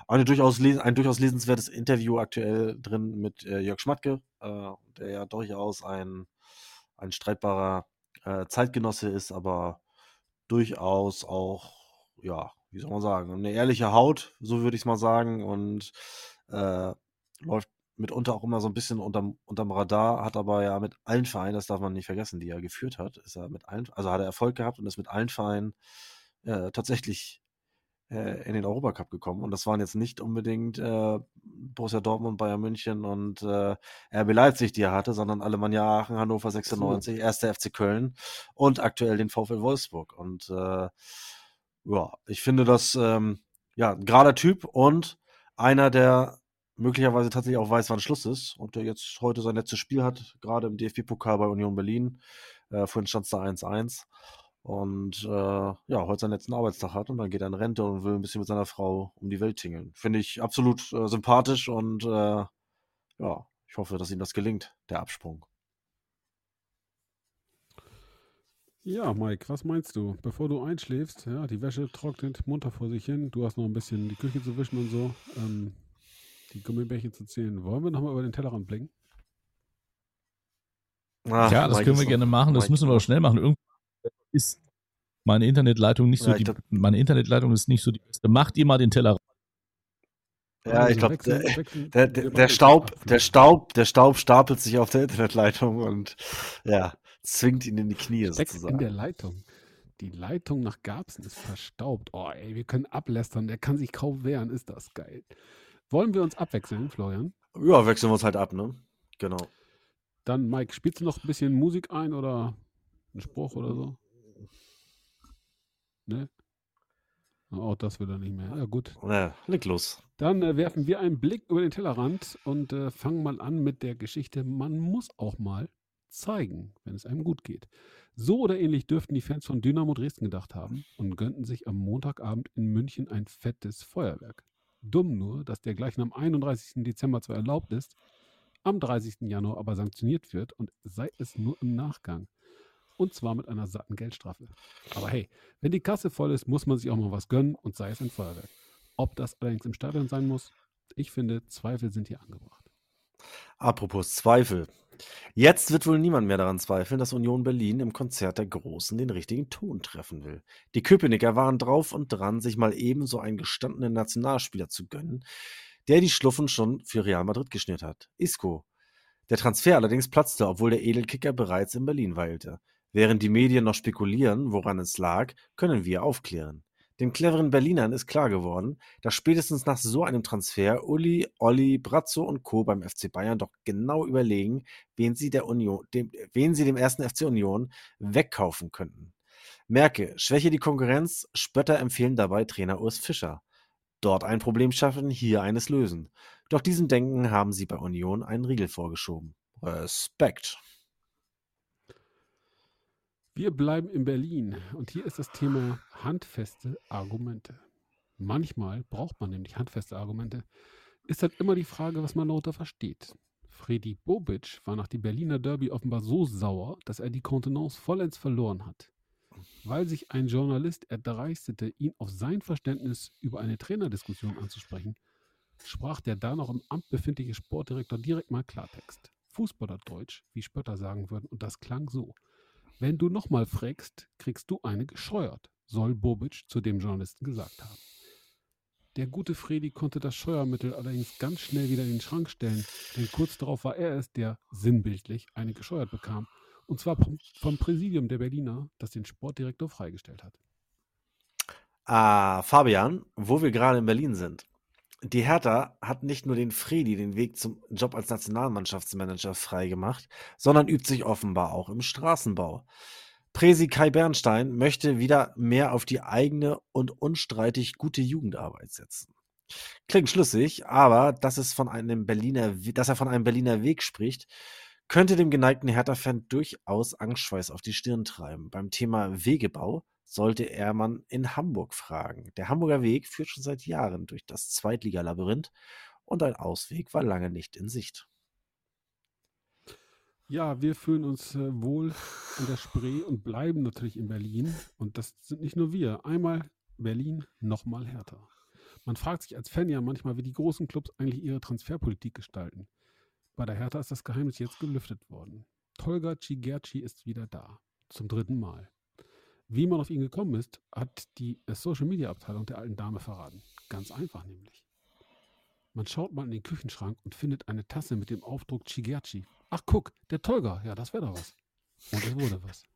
S4: eine durchaus ein durchaus lesenswertes Interview aktuell drin mit äh, Jörg Schmatke, äh, der ja durchaus ein, ein streitbarer äh, Zeitgenosse ist, aber durchaus auch, ja, wie soll man sagen, eine ehrliche Haut, so würde ich es mal sagen, und äh, läuft mitunter auch immer so ein bisschen unterm, unterm Radar, hat aber ja mit allen Vereinen, das darf man nicht vergessen, die er geführt hat, ist er mit allen, also hat er Erfolg gehabt und ist mit allen Vereinen äh, tatsächlich äh, in den Europacup gekommen. Und das waren jetzt nicht unbedingt äh, Borussia Dortmund, Bayern München und äh, RB Leipzig, die er hatte, sondern Alemannia Aachen, Hannover 96, 1. FC Köln und aktuell den VfL Wolfsburg. Und äh, ja, ich finde das ähm, ja ein gerader Typ und einer, der möglicherweise tatsächlich auch weiß, wann Schluss ist und der jetzt heute sein letztes Spiel hat, gerade im DFB-Pokal bei Union Berlin. Äh, vorhin stand es da 1-1 und äh, ja, heute seinen letzten Arbeitstag hat und dann geht er in Rente und will ein bisschen mit seiner Frau um die Welt tingeln. Finde ich absolut äh, sympathisch und äh, ja, ich hoffe, dass ihm das gelingt, der Absprung.
S3: Ja, Mike, was meinst du? Bevor du einschläfst, ja, die Wäsche trocknet munter vor sich hin, du hast noch ein bisschen die Küche zu wischen und so, ähm, die Gummibärchen zu zählen. Wollen wir nochmal über den Tellerrand blicken?
S4: Ach,
S1: ja, das
S4: Mike
S1: können wir gerne machen. Das
S4: Mike-
S1: müssen wir auch schnell machen. Irgendwie ist meine Internetleitung nicht so
S4: Ja,
S1: die,
S4: glaub-
S1: meine Internetleitung ist nicht so die beste. Macht ihr mal den Teller.
S4: Ja, ich glaube, der, der, der, der Staub, der Staub, der Staub stapelt sich auf der Internetleitung und ja, zwingt ihn in die Knie
S3: Steckt in
S4: sozusagen.
S3: der Leitung. Die Leitung nach Garbsen ist verstaubt. Oh, ey, wir können ablästern. Der kann sich kaum wehren. Ist das geil. Wollen wir uns abwechseln, Florian?
S4: Ja, wechseln wir uns halt ab, ne? Genau.
S3: Dann, Mike, spielst du noch ein bisschen Musik ein oder einen Spruch oder so? Ne? Auch das will er nicht mehr. Ja, gut.
S4: Ja, leg los.
S3: Dann äh, werfen wir einen Blick über den Tellerrand und äh, fangen mal an mit der Geschichte. Man muss auch mal zeigen, wenn es einem gut geht. So oder ähnlich dürften die Fans von Dynamo Dresden gedacht haben und gönnten sich am Montagabend in München ein fettes Feuerwerk. Dumm nur, dass der gleichen am 31. Dezember zwar erlaubt ist, am 30. Januar aber sanktioniert wird und sei es nur im Nachgang. Und zwar mit einer satten Geldstrafe. Aber hey, wenn die Kasse voll ist, muss man sich auch mal was gönnen und sei es ein Feuerwerk. Ob das allerdings im Stadion sein muss, ich finde, Zweifel sind hier angebracht.
S4: Apropos Zweifel. Jetzt wird wohl niemand mehr daran zweifeln, dass Union Berlin im Konzert der Großen den richtigen Ton treffen will. Die Köpenicker waren drauf und dran, sich mal eben so einen gestandenen Nationalspieler zu gönnen, der die Schluffen schon für Real Madrid geschnürt hat. Isco. Der Transfer allerdings platzte, obwohl der Edelkicker bereits in Berlin weilte. Während die Medien noch spekulieren, woran es lag, können wir aufklären. Den cleveren Berlinern ist klar geworden, dass spätestens nach so einem Transfer Uli, Olli, Brazzo und Co. beim FC Bayern doch genau überlegen, wen sie, der Union, dem, wen sie dem ersten FC Union wegkaufen könnten. Merke, schwäche die Konkurrenz, Spötter empfehlen dabei Trainer Urs Fischer. Dort ein Problem schaffen, hier eines lösen. Doch diesem Denken haben sie bei Union einen Riegel vorgeschoben. Respekt.
S3: Wir bleiben in Berlin und hier ist das Thema handfeste Argumente. Manchmal braucht man nämlich handfeste Argumente. Ist halt immer die Frage, was man darunter versteht. Freddy Bobic war nach dem Berliner Derby offenbar so sauer, dass er die Kontenance vollends verloren hat. Weil sich ein Journalist erdreistete, ihn auf sein Verständnis über eine Trainerdiskussion anzusprechen, sprach der da noch im Amt befindliche Sportdirektor direkt mal Klartext. Fußballerdeutsch, wie Spötter sagen würden, und das klang so. Wenn du nochmal fragst, kriegst du eine gescheuert, soll Bobic zu dem Journalisten gesagt haben. Der gute Fredi konnte das Scheuermittel allerdings ganz schnell wieder in den Schrank stellen, denn kurz darauf war er es, der sinnbildlich eine gescheuert bekam. Und zwar vom, vom Präsidium der Berliner, das den Sportdirektor freigestellt hat.
S4: Ah, Fabian, wo wir gerade in Berlin sind. Die Hertha hat nicht nur den Fredi den Weg zum Job als Nationalmannschaftsmanager freigemacht, sondern übt sich offenbar auch im Straßenbau. Presi Kai Bernstein möchte wieder mehr auf die eigene und unstreitig gute Jugendarbeit setzen. Klingt schlüssig, aber dass, es von einem Berliner, dass er von einem Berliner Weg spricht, könnte dem geneigten Hertha-Fan durchaus Angstschweiß auf die Stirn treiben. Beim Thema Wegebau sollte er man in Hamburg fragen. Der Hamburger Weg führt schon seit Jahren durch das Zweitligalabyrinth und ein Ausweg war lange nicht in Sicht.
S3: Ja, wir fühlen uns äh, wohl in der Spree und bleiben natürlich in Berlin. Und das sind nicht nur wir. Einmal Berlin, nochmal Hertha. Man fragt sich als Fan ja manchmal, wie die großen Clubs eigentlich ihre Transferpolitik gestalten. Bei der Hertha ist das Geheimnis jetzt gelüftet worden. Tolga Cigerci ist wieder da. Zum dritten Mal. Wie man auf ihn gekommen ist, hat die Social Media Abteilung der alten Dame verraten. Ganz einfach nämlich. Man schaut mal in den Küchenschrank und findet eine Tasse mit dem Aufdruck Chigerci. Ach guck, der Tolga. Ja, das wäre doch was. Und es wurde was.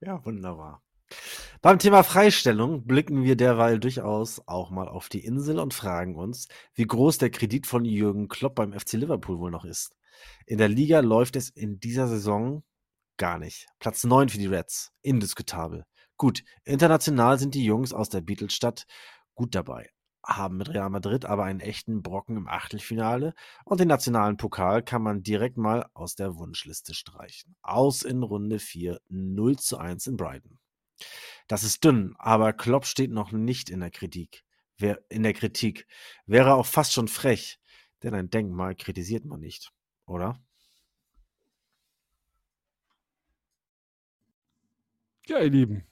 S4: Ja, wunderbar. Beim Thema Freistellung blicken wir derweil durchaus auch mal auf die Insel und fragen uns, wie groß der Kredit von Jürgen Klopp beim FC Liverpool wohl noch ist. In der Liga läuft es in dieser Saison Gar nicht. Platz 9 für die Reds. Indiskutabel. Gut, international sind die Jungs aus der Beatles-Stadt gut dabei. Haben mit Real Madrid aber einen echten Brocken im Achtelfinale und den nationalen Pokal kann man direkt mal aus der Wunschliste streichen. Aus in Runde 4, 0 zu 1 in Brighton. Das ist dünn, aber Klopp steht noch nicht in der Kritik. Wer, in der Kritik. Wäre auch fast schon frech, denn ein Denkmal kritisiert man nicht, oder?
S3: Ja, ihr Lieben,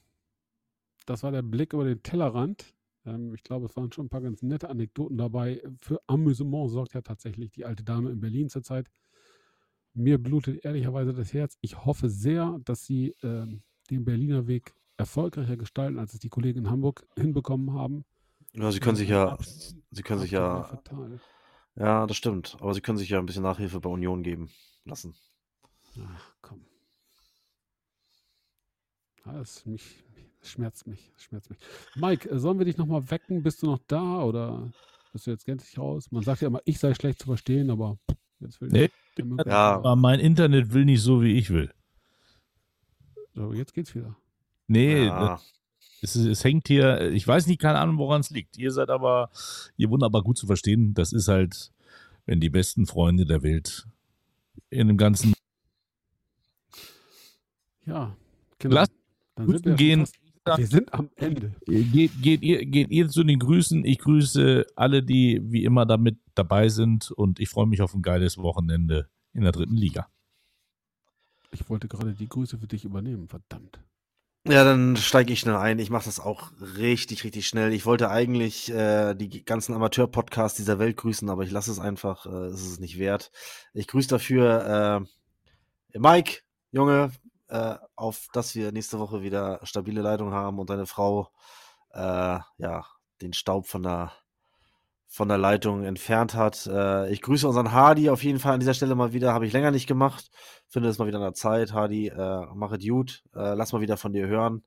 S3: das war der Blick über den Tellerrand. Ähm, ich glaube, es waren schon ein paar ganz nette Anekdoten dabei. Für Amüsement sorgt ja tatsächlich die alte Dame in Berlin zurzeit. Mir blutet ehrlicherweise das Herz. Ich hoffe sehr, dass sie ähm, den Berliner Weg erfolgreicher gestalten, als es die Kollegen in Hamburg hinbekommen haben.
S4: Ja, sie können sich ja, sie können sich ja,
S3: fatal.
S4: ja, das stimmt. Aber sie können sich ja ein bisschen Nachhilfe bei Union geben lassen.
S3: Ach, komm. Das, mich, das schmerzt mich, das schmerzt mich. Mike, äh, sollen wir dich nochmal wecken? Bist du noch da oder bist du jetzt gänzlich raus? Man sagt ja immer, ich sei schlecht zu verstehen, aber jetzt will
S1: nee,
S3: ich.
S4: Ja.
S1: Aber mein Internet will nicht so, wie ich will.
S3: So, jetzt geht's wieder.
S1: Nee,
S4: Ja.
S1: es, es hängt hier, ich weiß nicht, keine Ahnung, woran es liegt. Ihr seid aber, ihr wunderbar gut zu verstehen. Das ist halt, wenn die besten Freunde der Welt in dem ganzen
S3: Ja, genau.
S1: Lass
S3: Dann
S1: Grüßen
S3: wir
S1: gehen.
S3: Fast, wir sind am Ende.
S1: Geht, geht, ihr, geht ihr zu den Grüßen. Ich grüße alle, die wie immer damit dabei sind und ich freue mich auf ein geiles Wochenende in der dritten Liga.
S3: Ich wollte gerade die Grüße für dich übernehmen, verdammt.
S4: Ja, dann steige ich schnell ein. Ich mache das auch richtig, richtig schnell. Ich wollte eigentlich äh, die ganzen Amateur-Podcasts dieser Welt grüßen, aber ich lasse es einfach. Äh, es ist es nicht wert. Ich grüße dafür äh, Mike, Junge, äh, auf dass wir nächste Woche wieder stabile Leitung haben und deine Frau äh, ja den Staub von der von der Leitung entfernt hat. Äh, ich grüße unseren Hardy auf jeden Fall an dieser Stelle mal wieder. Habe ich länger nicht gemacht. Finde es mal wieder an der Zeit. Hardy, äh, mach es gut. Äh, lass mal wieder von dir hören.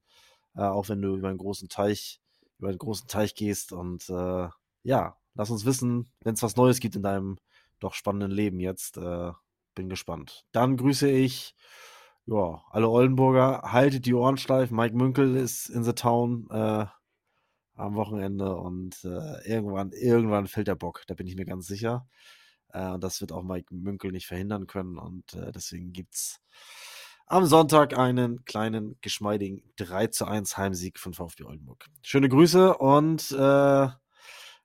S4: Äh, auch wenn du über einen großen Teich, über einen großen Teich gehst. Und äh, ja, lass uns wissen, wenn es was Neues gibt in deinem doch spannenden Leben jetzt. Äh, bin gespannt. Dann grüße ich ja, alle Oldenburger. Haltet die Ohren steif. Mike Münkel ist in the town. Äh, am Wochenende und äh, irgendwann, irgendwann fällt der Bock, da bin ich mir ganz sicher. Äh, und das wird auch Mike Münkel nicht verhindern können. Und äh, deswegen gibt's am Sonntag einen kleinen, geschmeidigen 3 zu 1 Heimsieg von VfB Oldenburg. Schöne Grüße und äh,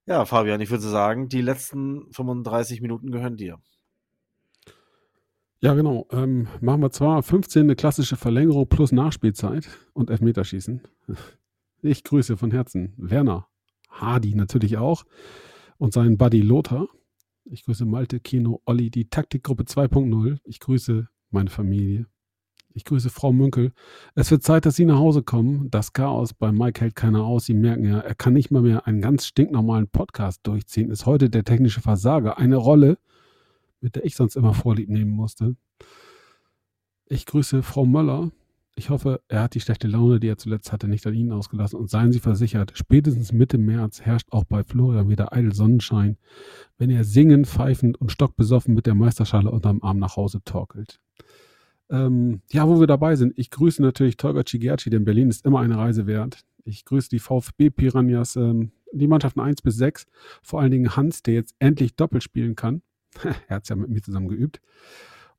S4: ja, Fabian, ich würde sagen, die letzten 35 Minuten gehören dir.
S3: Ja, genau. Ähm, machen wir zwar 15 eine klassische Verlängerung plus Nachspielzeit und Elfmeterschießen. Ich grüße von Herzen Werner, Hardy natürlich auch und seinen Buddy Lothar. Ich grüße Malte, Kino, Olli, die Taktikgruppe 2.0. Ich grüße meine Familie. Ich grüße Frau Münkel. Es wird Zeit, dass Sie nach Hause kommen. Das Chaos bei Mike hält keiner aus. Sie merken ja, er kann nicht mal mehr einen ganz stinknormalen Podcast durchziehen. Ist heute der technische Versager. Eine Rolle, mit der ich sonst immer Vorlieb nehmen musste. Ich grüße Frau Möller Ich hoffe, er hat die schlechte Laune, die er zuletzt hatte, nicht an Ihnen ausgelassen und seien Sie versichert, spätestens Mitte März herrscht auch bei Florian wieder eitel Sonnenschein, wenn er singend, pfeifend und stockbesoffen mit der Meisterschale unterm Arm nach Hause torkelt. Ähm, ja, wo wir dabei sind, ich grüße natürlich Tolga Cigerci, denn Berlin ist immer eine Reise wert. Ich grüße die VfB Piranhas, ähm, die Mannschaften 1 bis 6, vor allen Dingen Hans, der jetzt endlich doppelt spielen kann. er hat es ja mit mir zusammen geübt.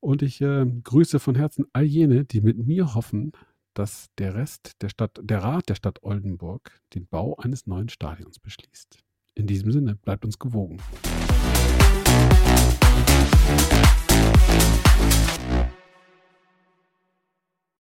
S3: Und ich äh, grüße von Herzen all jene, die mit mir hoffen, dass der Rest der Stadt, der Rat der Stadt Oldenburg den Bau eines neuen Stadions beschließt. In diesem Sinne, bleibt uns gewogen.